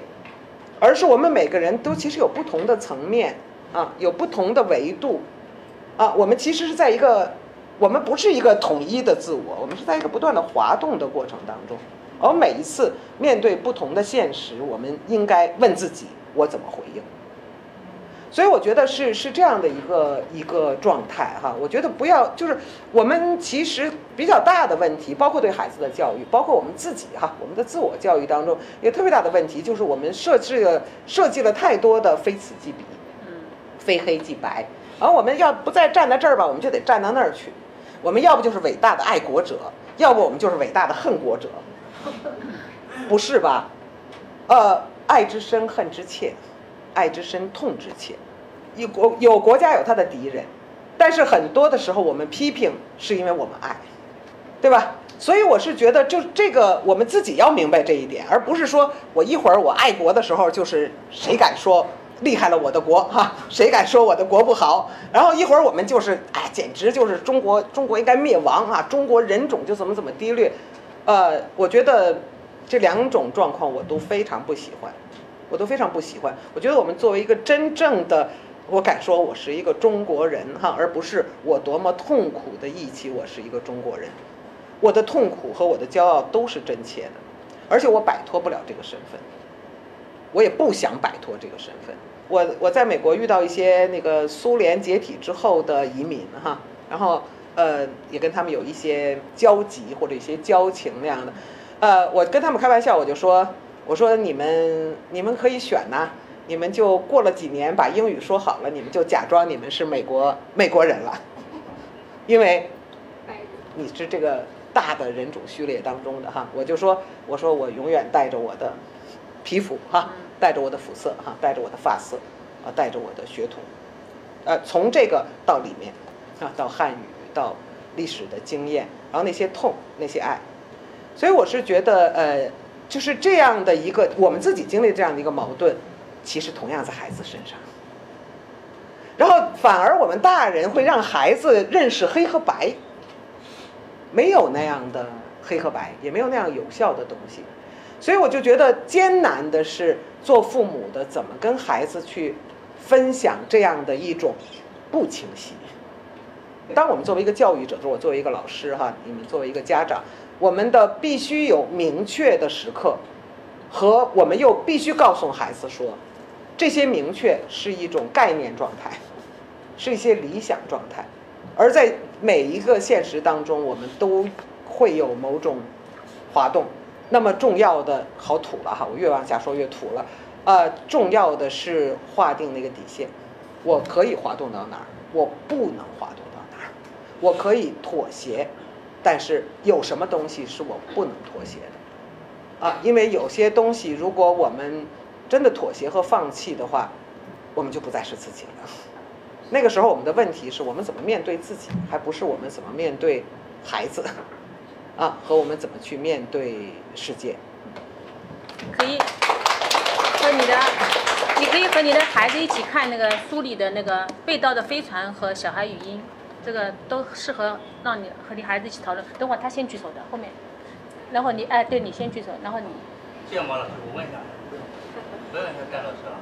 而是我们每个人都其实有不同的层面啊，有不同的维度啊。我们其实是在一个，我们不是一个统一的自我，我们是在一个不断的滑动的过程当中。而每一次面对不同的现实，我们应该问自己：我怎么回应？所以我觉得是是这样的一个一个状态哈，我觉得不要就是我们其实比较大的问题，包括对孩子的教育，包括我们自己哈，我们的自我教育当中，一个特别大的问题就是我们设置了设计了太多的非此即彼，嗯，非黑即白，而我们要不再站在这儿吧，我们就得站到那儿去，我们要不就是伟大的爱国者，要不我们就是伟大的恨国者，不是吧？呃，爱之深，恨之切，爱之深，痛之切。有国有国家有他的敌人，但是很多的时候我们批评是因为我们爱，对吧？所以我是觉得，就这个我们自己要明白这一点，而不是说我一会儿我爱国的时候，就是谁敢说厉害了我的国哈，谁敢说我的国不好，然后一会儿我们就是哎，简直就是中国中国应该灭亡啊，中国人种就怎么怎么低劣，呃，我觉得这两种状况我都非常不喜欢，我都非常不喜欢。我觉得我们作为一个真正的。我敢说，我是一个中国人哈，而不是我多么痛苦的忆起我是一个中国人。我的痛苦和我的骄傲都是真切的，而且我摆脱不了这个身份，我也不想摆脱这个身份。我我在美国遇到一些那个苏联解体之后的移民哈，然后呃也跟他们有一些交集或者一些交情那样的，呃我跟他们开玩笑，我就说我说你们你们可以选呐、你们就过了几年把英语说好了，你们就假装你们是美国美国人了，因为你是这个大的人种序列当中的哈，我就说我说我永远带着我的皮肤哈，带着我的肤色哈，带着我的发色啊，带着我的血统，呃，从这个到里面啊，到汉语到历史的经验，然后那些痛那些爱，所以我是觉得呃，就是这样的一个我们自己经历这样的一个矛盾，其实同样在孩子身上。然后反而我们大人会让孩子认识黑和白，没有那样的黑和白，也没有那样有效的东西，所以我就觉得艰难的是做父母的怎么跟孩子去分享这样的一种不清晰。当我们作为一个教育者，就是我作为一个老师哈，你们作为一个家长，我们的必须有明确的时刻，和我们又必须告诉孩子说，这些明确是一种概念状态，是一些理想状态，而在每一个现实当中，我们都会有某种滑动。那么重要的，好土了哈，我越往下说越土了。呃，重要的是划定那个底线，我可以滑动到哪儿，我不能滑动到哪儿，我可以妥协，但是有什么东西是我不能妥协的？啊，因为有些东西，如果我们真的妥协和放弃的话，我们就不再是自己了。那个时候，我们的问题是我们怎么面对自己，还不是我们怎么面对孩子，啊，和我们怎么去面对世界。可以和你的，你可以和你的孩子一起看那个书里的那个被盗的飞船和小孩语音，这个都适合让你和你孩子一起讨论。等会儿他先举手的，后面，然后你哎，对你先举手，然后你谢谢毛老师，我问一下，我问一下戴老师啊，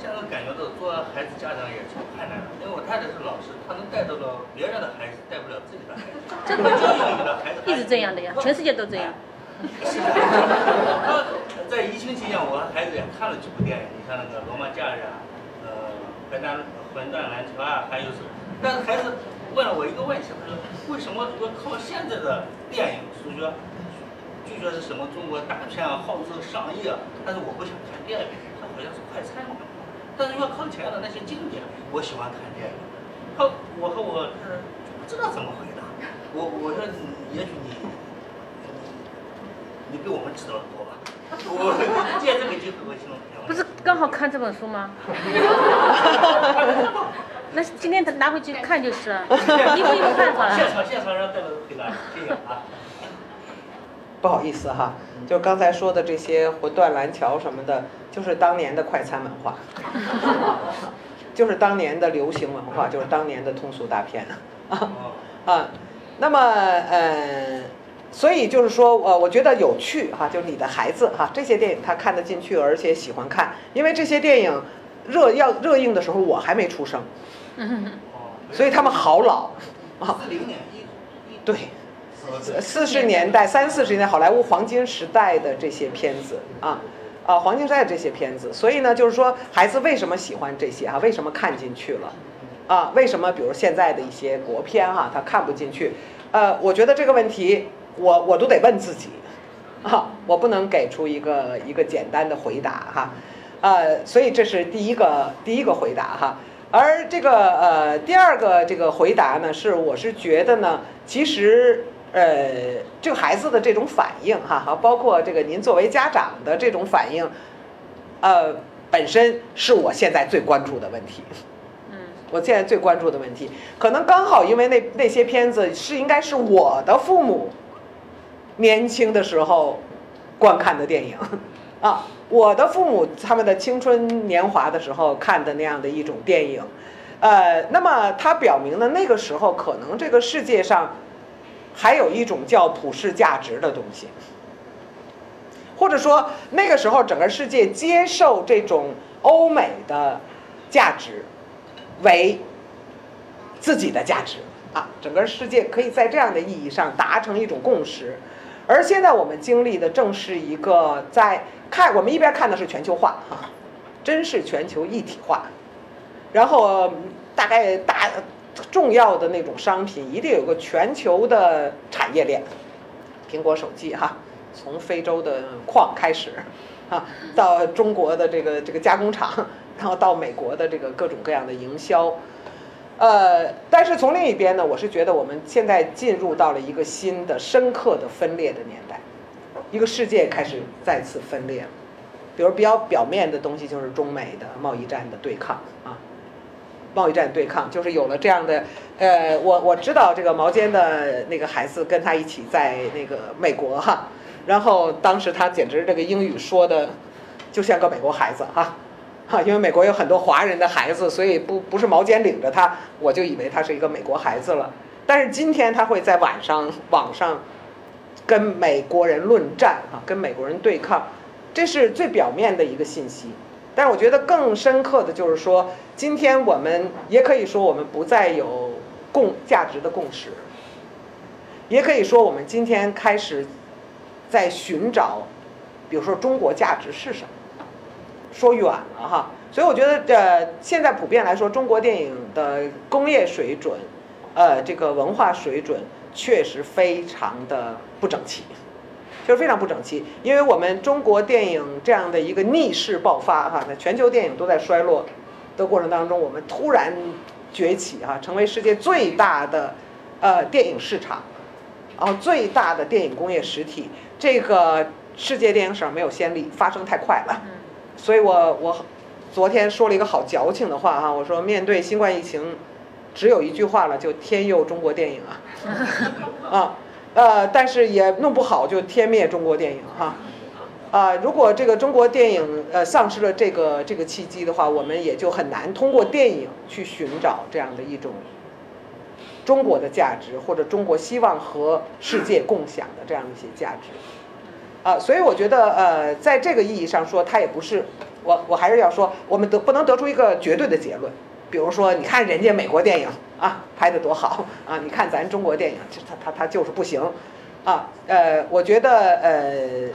现在感觉到做孩子家长也挺困难的，因为我太太是老师，她能带得了别人的孩子，带不了自己的孩子。这个教育你的孩子一直这样的呀，全世界都这样。他在疫情期间，我孩子也看了几部电影，你像那个《罗马假日》啊，呃，《混蛋混蛋篮球》啊，还有什么？但是孩子问了我一个问题，他说为什么我靠现在的电影？数学，据说是什么中国大片啊，号称上亿啊，但是我不想看电影，它好像是快餐嘛。但是要靠前的那些经典，我喜欢看电影。他我和我不知道怎么回答。我我说也许你你比我们知道的多吧？我借这个机会，我希望两位不是刚好看这本书吗？那今天他拿回去看就是了，一步一步看好了。现场现场让戴老师回答，谢谢啊。不好意思哈，就刚才说的这些魂断蓝桥什么的，就是当年的快餐文化，就是当年的流行文化，就是当年的通俗大片。啊 哦啊。那么呃，所以就是说，呃，我觉得有趣哈，就是你的孩子哈，这些电影他看得进去，而且喜欢看，因为这些电影热要热映的时候我还没出生，哦，所以他们好老。啊，零年一一。对。四十年代、三四十年代好莱坞黄金时代的这些片子啊，啊，黄金时代的这些片子，所以呢，就是说孩子为什么喜欢这些啊？为什么看进去了？啊，为什么比如现在的一些国片哈、他看不进去？呃，我觉得这个问题我我都得问自己，啊，我不能给出一个一个简单的回答哈，呃，所以这是第一个第一个回答哈。而这个呃第二个这个回答呢，是我是觉得呢，其实呃这个孩子的这种反应哈，哈，包括这个您作为家长的这种反应，呃，本身是我现在最关注的问题。嗯，我现在最关注的问题，可能刚好因为那那些片子是应该是我的父母年轻的时候观看的电影。啊，我的父母他们的青春年华的时候看的那样的一种电影，呃，那么它表明了那个时候可能这个世界上还有一种叫普世价值的东西，或者说那个时候整个世界接受这种欧美的价值为自己的价值啊，整个世界可以在这样的意义上达成一种共识。而现在我们经历的正是一个在看，我们一边看的是全球化啊，真是全球一体化，然后大概大重要的那种商品一定有个全球的产业链，苹果手机哈，从非洲的矿开始，啊，到中国的这个这个加工厂，然后到美国的这个各种各样的营销。呃，但是从另一边呢，我是觉得我们现在进入到了一个新的、深刻的分裂的年代，一个世界开始再次分裂了。比如比较表面的东西，就是中美的贸易战的对抗啊，贸易战对抗就是有了这样的。呃，我我知道这个毛尖的那个孩子跟他一起在那个美国哈，然后当时他简直这个英语说的就像个美国孩子哈。哈，因为美国有很多华人的孩子，所以不不是毛尖领着他，我就以为他是一个美国孩子了。但是今天他会在晚上网上跟美国人论战啊，跟美国人对抗，这是最表面的一个信息。但是我觉得更深刻的就是说，今天我们也可以说我们不再有共价值的共识，也可以说我们今天开始在寻找，比如说中国价值是什么。说远了哈，所以我觉得呃，现在普遍来说，中国电影的工业水准，呃，这个文化水准确实非常的不整齐，确实非常不整齐。因为我们中国电影这样的一个逆势爆发哈，在全球电影都在衰落的过程当中，我们突然崛起哈，成为世界最大的呃电影市场，然后最大的电影工业实体，这个世界电影史上没有先例，发生太快了。所以我我昨天说了一个好矫情的话哈，我说面对新冠疫情，只有一句话了，就天佑中国电影啊，啊呃，但是也弄不好就天灭中国电影哈，啊，如果这个中国电影呃丧失了这个这个契机的话，我们也就很难通过电影去寻找这样的一种中国的价值，或者中国希望和世界共享的这样一些价值。啊，所以我觉得，呃，在这个意义上说，它也不是我，我还是要说，我们得不能得出一个绝对的结论。比如说，你看人家美国电影啊，拍的多好啊，你看咱中国电影，它它它就是不行啊。呃，我觉得，呃，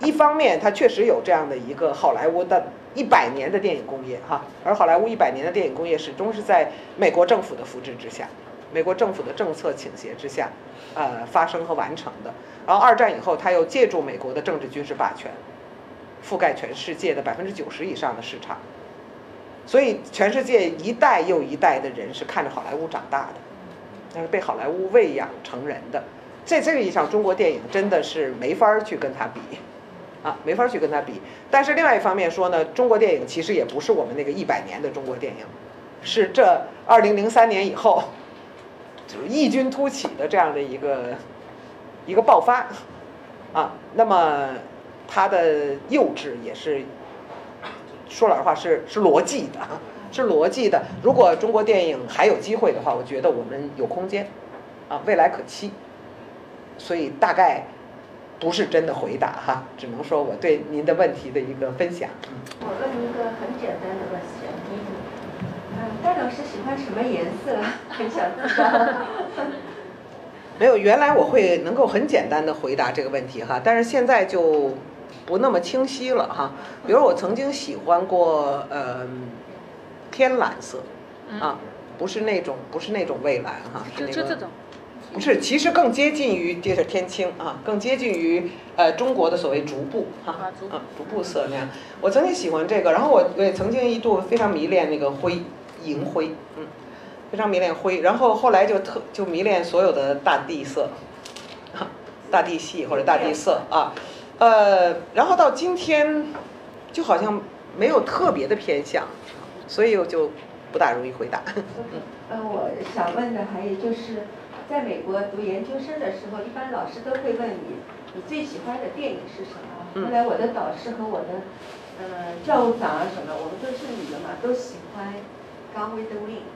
一方面它确实有这样的一个好莱坞的一百年的电影工业哈，而好莱坞一百年的电影工业始终是在美国政府的扶持之下，美国政府的政策倾斜之下，呃，发生和完成的。然后二战以后，他又借助美国的政治军事霸权，覆盖全世界的百分之九十以上的市场，所以全世界一代又一代的人是看着好莱坞长大的，那是被好莱坞喂养成人的。在这个意义上，中国电影真的是没法去跟他比，啊，没法去跟他比。但是另外一方面说呢，中国电影其实也不是我们那个一百年的中国电影，是这二零零三年以后，就异军突起的这样的一个。一个爆发，啊，那么它的幼稚也是，说老实话是是逻辑的，是逻辑的。如果中国电影还有机会的话，我觉得我们有空间，啊，未来可期。所以大概不是真的回答哈，只能说我对您的问题的一个分享。我问一个很简单的问题，嗯，戴老师喜欢什么颜色？很想知道。没有，原来我会能够很简单的回答这个问题哈，但是现在就不那么清晰了哈。比如我曾经喜欢过呃天蓝色，啊，不是那种不是那种蔚蓝哈，是那个，不是，其实更接近于这是天青啊，更接近于呃中国的所谓竹布哈，啊竹布色那样。我曾经喜欢这个，然后我我也曾经一度非常迷恋那个灰银灰，嗯。非常迷恋灰，然后后来就特就迷恋所有的大地色，大地系或者大地色啊，呃，然后到今天，就好像没有特别的偏向，所以我就不大容易回答。嗯，我想问的还有就是，在美国读研究生的时候，一般老师都会问你，你最喜欢的电影是什么？后来我的导师和我的呃教务长啊什么，我们都是女的嘛，都喜欢《Gone with the Wind》。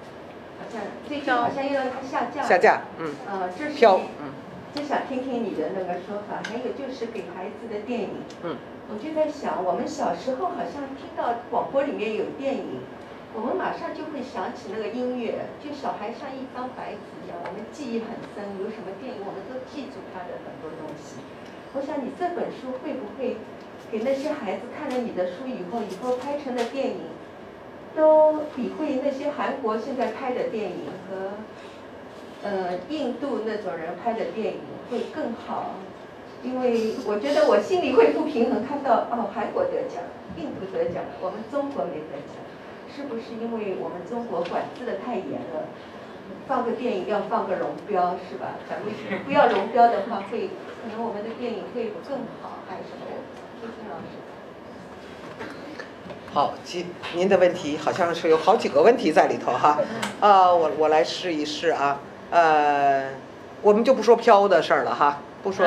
好像最近好像又要下架。下架，嗯。呃，这是。飘，嗯。就想听听你的那个说法。还有就是给孩子的电影。嗯。我就在想，我们小时候好像听到广播里面有电影，我们马上就会想起那个音乐，就小孩像一张白纸一样，我们记忆很深。有什么电影，我们都记住他的很多东西。我想你这本书会不会给那些孩子看了你的书以后，以后拍成的电影？都比会那些韩国现在拍的电影和，呃，印度那种人拍的电影会更好，因为我觉得我心里会不平衡，看到哦韩国得奖，印度得奖，我们中国没得奖，是不是因为我们中国管制的太严了？放个电影要放个龙标是吧？咱们 不要龙标的话，会可能我们的电影会更好，还是什么？谢谢老师。好，其您的问题好像是有好几个问题在里头哈，啊，我我来试一试啊，呃，我们就不说飘的事儿了哈，不说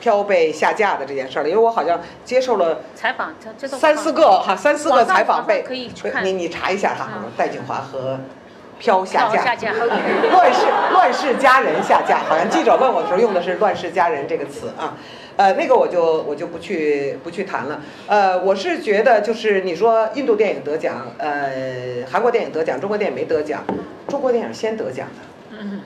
飘被下架的这件事儿了，因为我好像接受了采访，三四个哈，三四个采访被你你查一下哈嗯，戴锦华和飘下架，下架。乱世乱世佳人下架，好像记者问我的时候用的是乱世佳人这个词啊，呃，那个我就我就不去不去谈了，呃，我是觉得就是你说印度电影得奖，呃，韩国电影得奖，中国电影没得奖，中国电影先得奖的，嗯，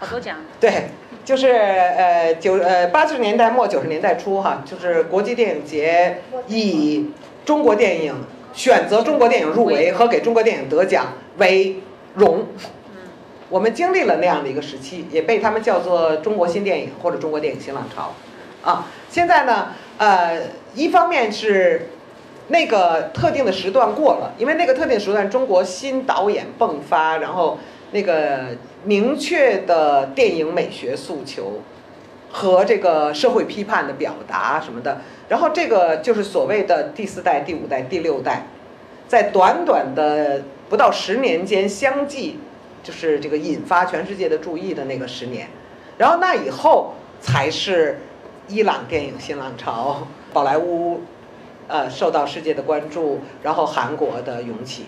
好多奖，对，就是呃九呃八十年代末九十年代初哈，就是国际电影节以中国电影选择中国电影入围和给中国电影得奖为荣。我们经历了那样的一个时期，也被他们叫做中国新电影或者中国电影新浪潮，啊，现在呢，呃，一方面是那个特定的时段过了，因为那个特定时段中国新导演迸发，然后那个明确的电影美学诉求和这个社会批判的表达什么的，然后这个就是所谓的第四代、第五代、第六代，在短短的不到十年间相继，就是这个引发全世界的注意的那个十年，然后那以后才是伊朗电影新浪潮，宝莱坞呃受到世界的关注，然后韩国的涌起。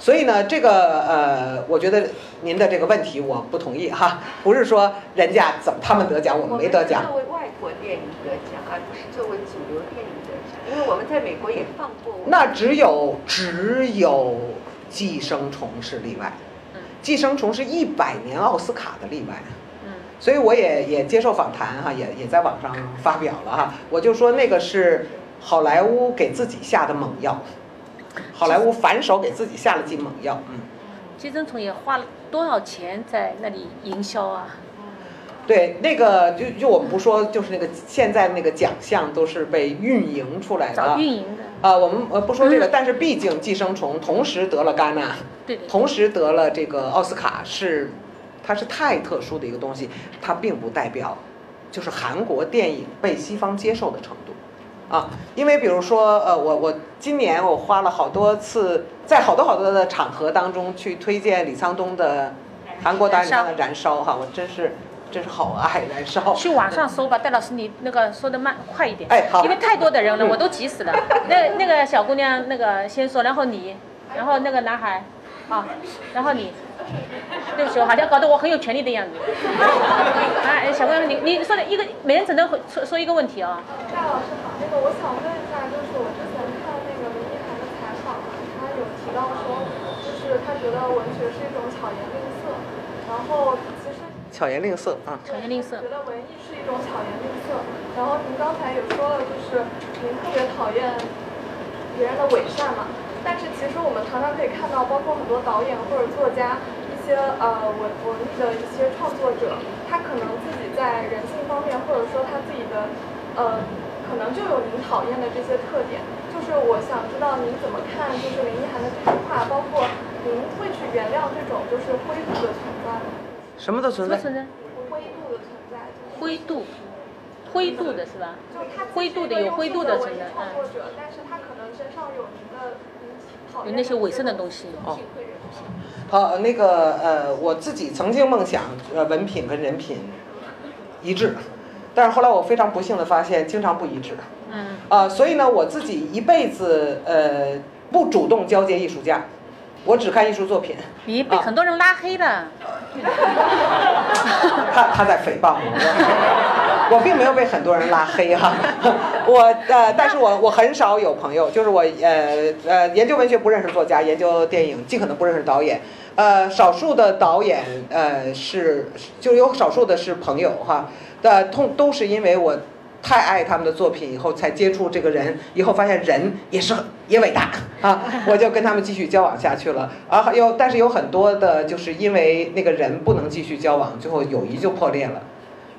所以呢，这个呃，我觉得您的这个问题我不同意哈，不是说人家怎么他们得奖，我们没得奖。作为外国电影得奖，而不是作为主流电影得奖，因为我们在美国也放过。那只有只有《寄生虫》是例外，《寄生虫》是一百年奥斯卡的例外。嗯，所以我也也接受访谈哈，也也在网上发表了哈，我就说那个是好莱坞给自己下的猛药，好莱坞反手给自己下了剂猛药，嗯。寄生虫也花了多少钱在那里营销啊？对，那个就就我们不说，就是那个现在那个奖项都是被运营出来的运营的，啊，我们呃不说这个，但是毕竟《寄生虫》同时得了戛纳，对对，同时得了这个奥斯卡，是它是太特殊的一个东西，它并不代表就是韩国电影被西方接受的程度。啊，因为比如说，呃，我我今年我花了好多次，在好多好多的场合当中去推荐李沧东的韩国导演他的《燃烧》哈，我真是真是好爱《燃烧》。去网上搜吧，戴老师你那个说的慢快一点，哎好因为太多的人了，嗯我都急死了。那那个小姑娘那个先说，然后你，然后那个男孩，啊，然后你，对不起，我好像搞得我很有权利的样子。哎，小朋友你你说的一个，每人只能回说说一个问题啊。夏老师好，那个我想问一下，就是我之前看那个林奕涵的采访，他有提到说，就是他觉得文学是一种巧言令色，然后其实巧言令色啊，巧言令色觉得文艺是一种巧言令色。然后您刚才也说了，就是您特别讨厌别人的伪善嘛。但是其实我们常常可以看到，包括很多导演或者作家，一些呃文文艺的一些创作者，他可能自己在人性方面，或者说他自己的呃，可能就有您讨厌的这些特点。就是我想知道您怎么看，就是林一涵的这句话，包括您会去原谅这种就是灰度的存在吗？什么的存在？什么存在？灰度的存在，灰度，灰度的是吧？就他灰度的有灰度的存在，创作嗯，者，但是他可能身上有您的您讨厌有那些伪善的东西。哦好，那个呃，我自己曾经梦想，呃，文品跟人品一致，但是后来我非常不幸的发现，经常不一致。嗯，啊、所以呢，我自己一辈子呃不主动交接艺术家，我只看艺术作品。你被很多人拉黑了。他他在诽谤我，我并没有被很多人拉黑哈、我呃，但是我我很少有朋友，就是我呃呃研究文学不认识作家，研究电影尽可能不认识导演，呃，少数的导演呃是就有少数的是朋友哈，的通都是因为我。太爱他们的作品以后，才接触这个人，以后发现人也是很也伟大啊，我就跟他们继续交往下去了。啊，有但是有很多的，就是因为那个人不能继续交往，最后友谊就破裂了。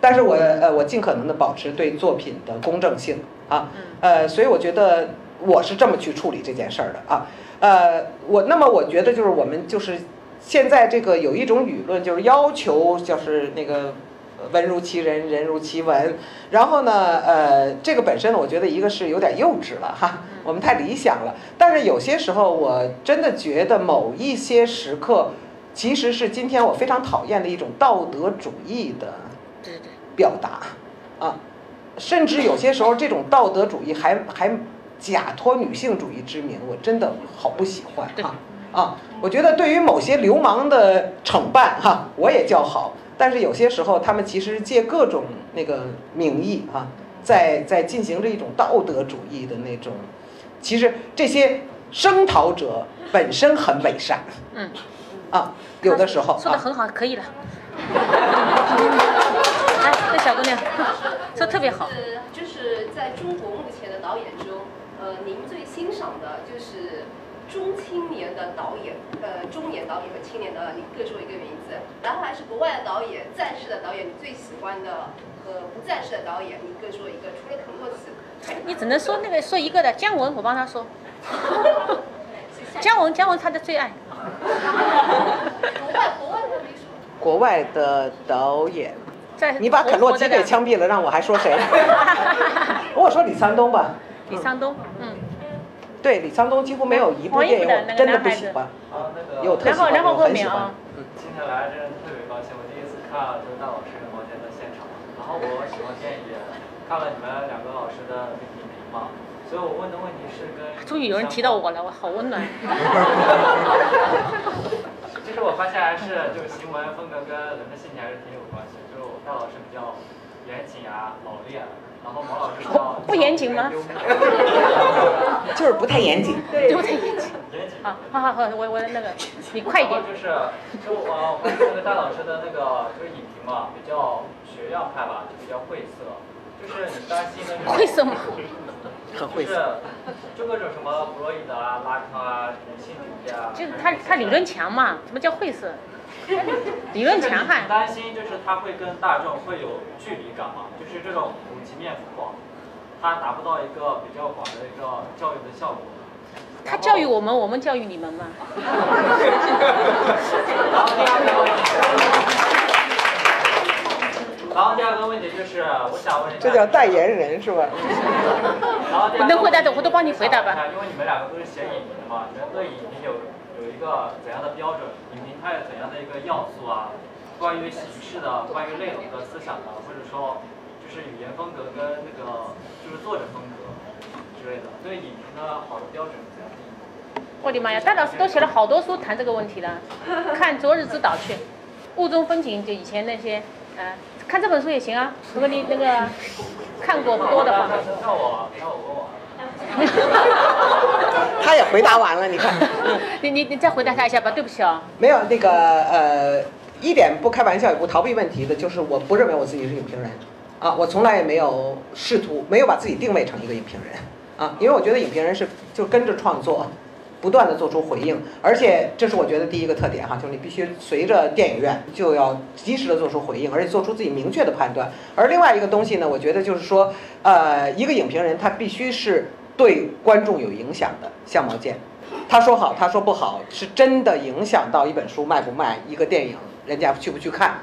但是我呃我尽可能的保持对作品的公正性啊，呃，所以我觉得我是这么去处理这件事儿的啊，呃，我那么我觉得就是我们就是现在这个有一种舆论就是要求就是那个。文如其人，人如其文。然后呢，呃，这个本身呢，我觉得一个是有点幼稚了哈，我们太理想了。但是有些时候，我真的觉得某一些时刻，其实是今天我非常讨厌的一种道德主义的表达啊，甚至有些时候这种道德主义还还假托女性主义之名，我真的好不喜欢哈啊！我觉得对于某些流氓的惩办哈，我也叫好。但是有些时候，他们其实借各种那个名义啊，在在进行着一种道德主义的那种。其实这些声讨者本身很伪善。嗯。啊，有的时候。说的很好，可以了。来，这小姑娘，说特别好。是就是在中国目前的导演中，呃，您最欣赏的就是。中青年的导演，呃，中年导演和青年导演，你各说一个名字。然后还是国外的导演，在世的导演，你最喜欢的和不在世的导演，你各说一个。除了肯洛斯，你只能说那个说一个的。姜文，我帮他说。姜文，姜文他的最爱。国外，国外的没说。国外的导演，你把肯洛基给枪毙了，让我还说谁？我说李沧东吧。李沧东，嗯。对李沧东几乎没有一部电影我真的不喜欢，有特喜欢，有很喜欢。今天来真的特别高兴，我第一次看就是大老师毛尖的现场，然后我喜欢电影，看了你们两个老师的影评嘛，所以我问的问题是跟。终于有人提到我了，我好温暖。其实我发现还是就是行为风格跟人的性情还是挺有关系，就大老师比较严谨啊，老练。然后毛老师不严谨吗？就是不太严谨，对，不太严谨。严谨啊，好好好，我我那个，你快一点。就是，就我我那个戴老师的那个就是影评嘛，比较学院派吧，就比较晦涩。就是你担心的。晦涩吗？很晦涩。就各种什么弗洛伊德啊、拉康啊、人性主义啊。就是他他理论强嘛？什么叫晦涩？理论强悍。担心就是他会跟大众会有距离感嘛？就是这种普及面广，他达不到一个比较广的一个教育的效果。他教育我们，我们教育你们嘛。然后第二个问题就是，我想问一下。这叫代言人是吧？然后能回答的我都帮你回答吧。因为你们两个都是写影评的嘛，你们对影评有个怎样的标准？影评它有怎样的一个要素啊？关于形式的，关于内容的思想的，或者说就是语言风格跟那个就是作者风格之类的，对影评的好的标准怎样定义？我的妈呀，戴老师都写了好多书谈这个问题了，看《昨日之岛》去，《雾中风景》就以前那些，啊，看这本书也行啊。如果你那个看过不多的话。那我那我问我。他也回答完了，你看。你你你再回答他一下吧，对不起啊。没有那个呃。一点不开玩笑也不逃避问题的，就是我不认为我自己是影评人，啊，我从来也没有试图，没有把自己定位成一个影评人，啊，因为我觉得影评人是就跟着创作，不断的做出回应，而且这是我觉得第一个特点哈，就是你必须随着电影院就要及时的做出回应，而且做出自己明确的判断。而另外一个东西呢，我觉得就是说，呃，一个影评人他必须是对观众有影响的，像毛剑，他说好，他说不好，是真的影响到一本书卖不卖，一个电影。人家去不去看？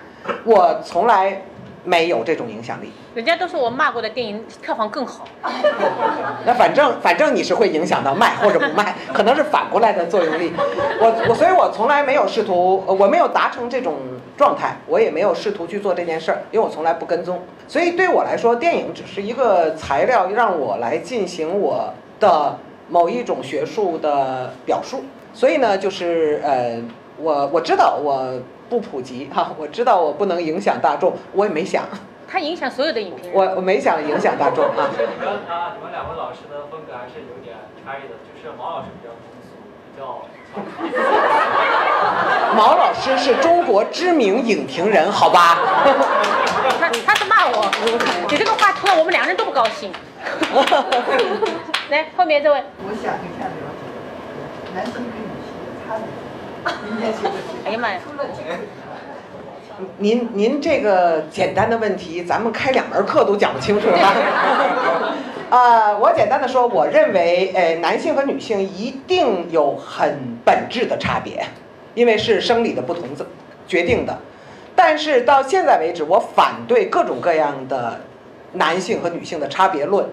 我从来没有这种影响力。人家都说我骂过的电影票房更好。那反正反正你是会影响到卖或者不卖，可能是反过来的作用力。我我所以，我从来没有试图，我没有达成这种状态，我也没有试图去做这件事儿，因为我从来不跟踪。所以对我来说，电影只是一个材料，让我来进行我的某一种学术的表述。所以呢，就是呃，我我知道我。不普及哈，我知道我不能影响大众，我也没想。他影响所有的影评人。我我没想影响大众啊。你们啊，你们两位老师的风格还是有点差异的，就是毛老师比较通俗，比较。毛老师是中国知名影评人，好吧？他他是骂我，你这个话突然我们两个人都不高兴。来，后面这位。我想一下了解，男性跟女性的差别。哎呀妈呀！您您这个简单的问题，咱们开两门课都讲不清楚啊。啊，我简单的说，我认为，呃，男性和女性一定有很本质的差别，因为是生理的不同决定的。但是到现在为止，我反对各种各样的男性和女性的差别论，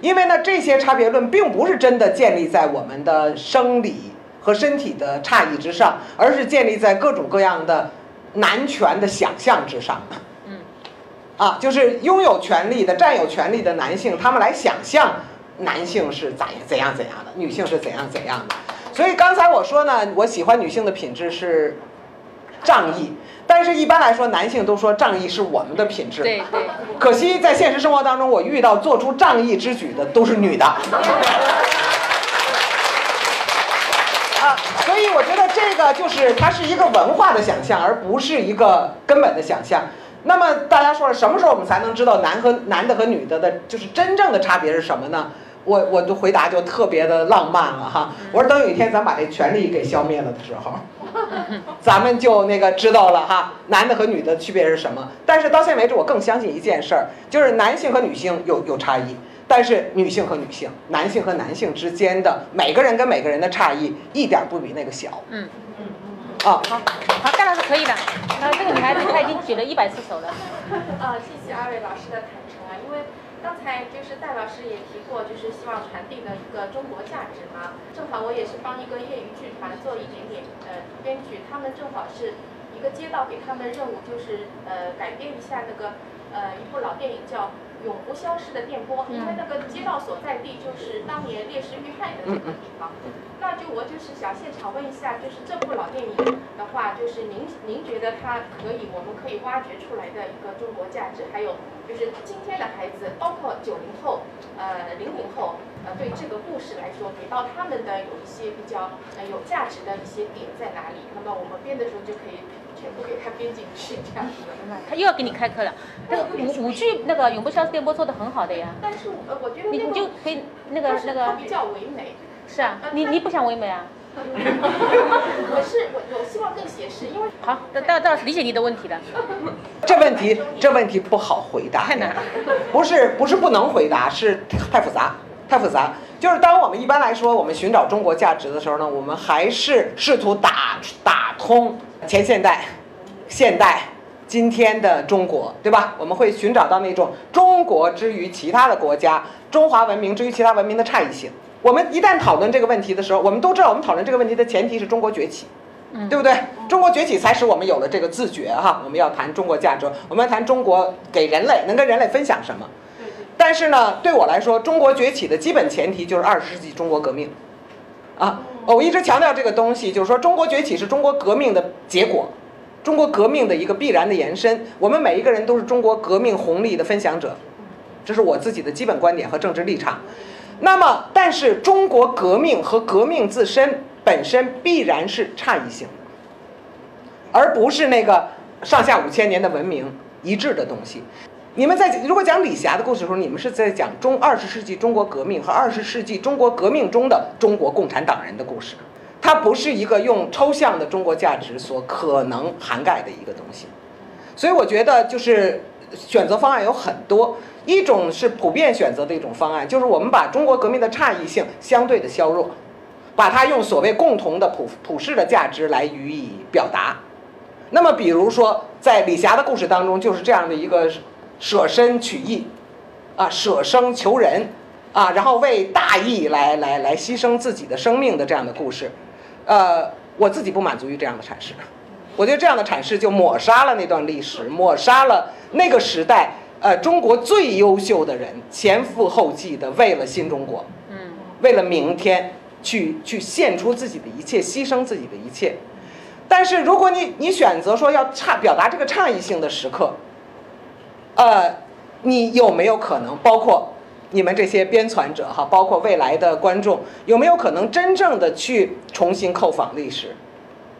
因为呢，这些差别论并不是真的建立在我们的生理和身体的差异之上，而是建立在各种各样的男权的想象之上。啊，就是拥有权利的、占有权利的男性，他们来想象男性是怎怎样怎样的，女性是怎样怎样的。所以刚才我说呢，我喜欢女性的品质是仗义，但是一般来说，男性都说仗义是我们的品质。对对。可惜在现实生活当中，我遇到做出仗义之举的都是女的。啊，所以我觉得这个就是它是一个文化的想象，而不是一个根本的想象。那么大家说了，什么时候我们才能知道男和男的和女的的，就是真正的差别是什么呢？我我的回答就特别的浪漫了哈。我说等有一天咱把这权利给消灭了的时候，咱们就那个知道了哈，男的和女的区别是什么。但是到现在为止，我更相信一件事儿，就是男性和女性有有差异，但是女性和女性、男性和男性之间的每个人跟每个人的差异一点不比那个小。嗯嗯嗯。啊，好，好，盖老师可以的。那这个女孩子她已经举了一百次手了。啊，谢谢二位老师的坦诚啊，因为刚才就是戴老师也提过，就是希望传递的一个中国价值嘛。正好我也是帮一个业余剧团做一点点呃编剧，他们正好是一个街道给他们任务，就是呃改编一下那个呃一部老电影叫。永不消失的电波，因为那个街道所在地就是当年烈士遇害的那个地方。那就我就是想现场问一下，就是这部老电影的话，就是您您觉得它可以，我们可以挖掘出来的一个中国价值，还有就是今天的孩子，包括九零后、呃零零后，呃对这个故事来说，给到他们的有一些比较呃有价值的一些点在哪里？那么我们编的时候就可以。全部给他编进去，这样子的。他又要给你开课了。那个舞舞剧那个永不消失电波做的很好的呀。但是呃，我觉得你你就可以那个那个。比较唯美。是啊，你你不想唯美啊？我是我我希望更写实，因为。好，到到理解你的问题了。这问题这问题不好回答。太难了。不是不是不能回答，是太复杂太复杂。就是当我们一般来说我们寻找中国价值的时候呢，我们还是试图打打通。前现代、现代、今天的中国，对吧？我们会寻找到那种中国之于其他的国家、中华文明之于其他文明的差异性。我们一旦讨论这个问题的时候，我们都知道，我们讨论这个问题的前提是中国崛起，对不对？中国崛起才使我们有了这个自觉哈。我们要谈中国价值，我们要谈中国给人类能跟人类分享什么。但是呢，对我来说，中国崛起的基本前提就是二十世纪中国革命，啊。我一直强调这个东西，就是说中国崛起是中国革命的结果，中国革命的一个必然的延伸。我们每一个人都是中国革命红利的分享者，这是我自己的基本观点和政治立场。那么，但是中国革命和革命自身本身必然是差异性，而不是那个上下五千年的文明一致的东西。你们在如果讲李霞的故事的时候，你们是在讲中二十世纪中国革命和二十世纪中国革命中的中国共产党人的故事，它不是一个用抽象的中国价值所可能涵盖的一个东西。所以我觉得就是选择方案有很多，一种是普遍选择的一种方案，就是我们把中国革命的差异性相对的削弱，把它用所谓共同的普普世的价值来予以表达。那么比如说在李霞的故事当中，就是这样的一个。舍身取义，啊，舍生求人，啊，然后为大义来来来牺牲自己的生命的这样的故事，呃，我自己不满足于这样的阐释，我觉得这样的阐释就抹杀了那段历史，抹杀了那个时代，呃，中国最优秀的人前赴后继的为了新中国，嗯，为了明天去去献出自己的一切，牺牲自己的一切，但是如果你你选择说要差表达这个差异性的时刻。呃，你有没有可能，包括你们这些编纂者哈，包括未来的观众，有没有可能真正的去重新叩访历史，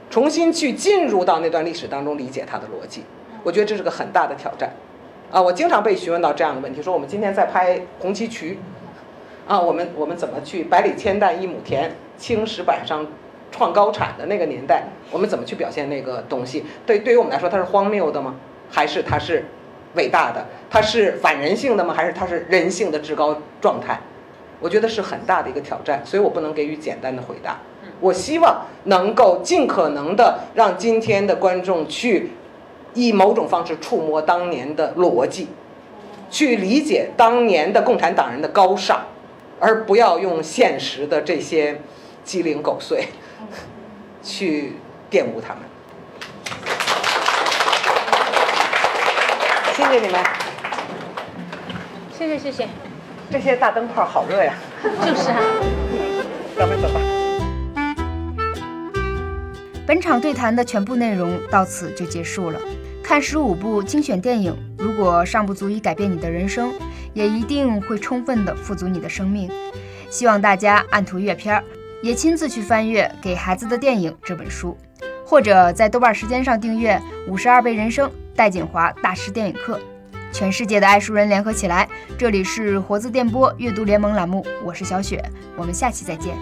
重新去进入到那段历史当中理解它的逻辑？我觉得这是个很大的挑战。啊，我经常被询问到这样的问题，说我们今天在拍红旗渠，啊，我们我们怎么去百里千担一亩田，青石板上创高产的那个年代，我们怎么去表现那个东西？对，对于我们来说，它是荒谬的吗？还是它是伟大的？它是反人性的吗？还是它是人性的至高状态？我觉得是很大的一个挑战，所以我不能给予简单的回答。我希望能够尽可能的让今天的观众去以某种方式触摸当年的逻辑，去理解当年的共产党人的高尚，而不要用现实的这些鸡零狗碎去玷污他们。谢谢你们，谢谢谢谢，这些大灯泡好热呀！就是啊。咱们走吧。本场对谈的全部内容到此就结束了。看十五部精选电影，如果尚不足以改变你的人生，也一定会充分的富足你的生命。希望大家按图阅片，也亲自去翻阅《给孩子的电影》这本书，或者在豆瓣时间上订阅《五十二倍人生》戴锦华大师电影课。全世界的爱书人联合起来，这里是活字电波阅读联盟栏目，我是小雪，我们下期再见。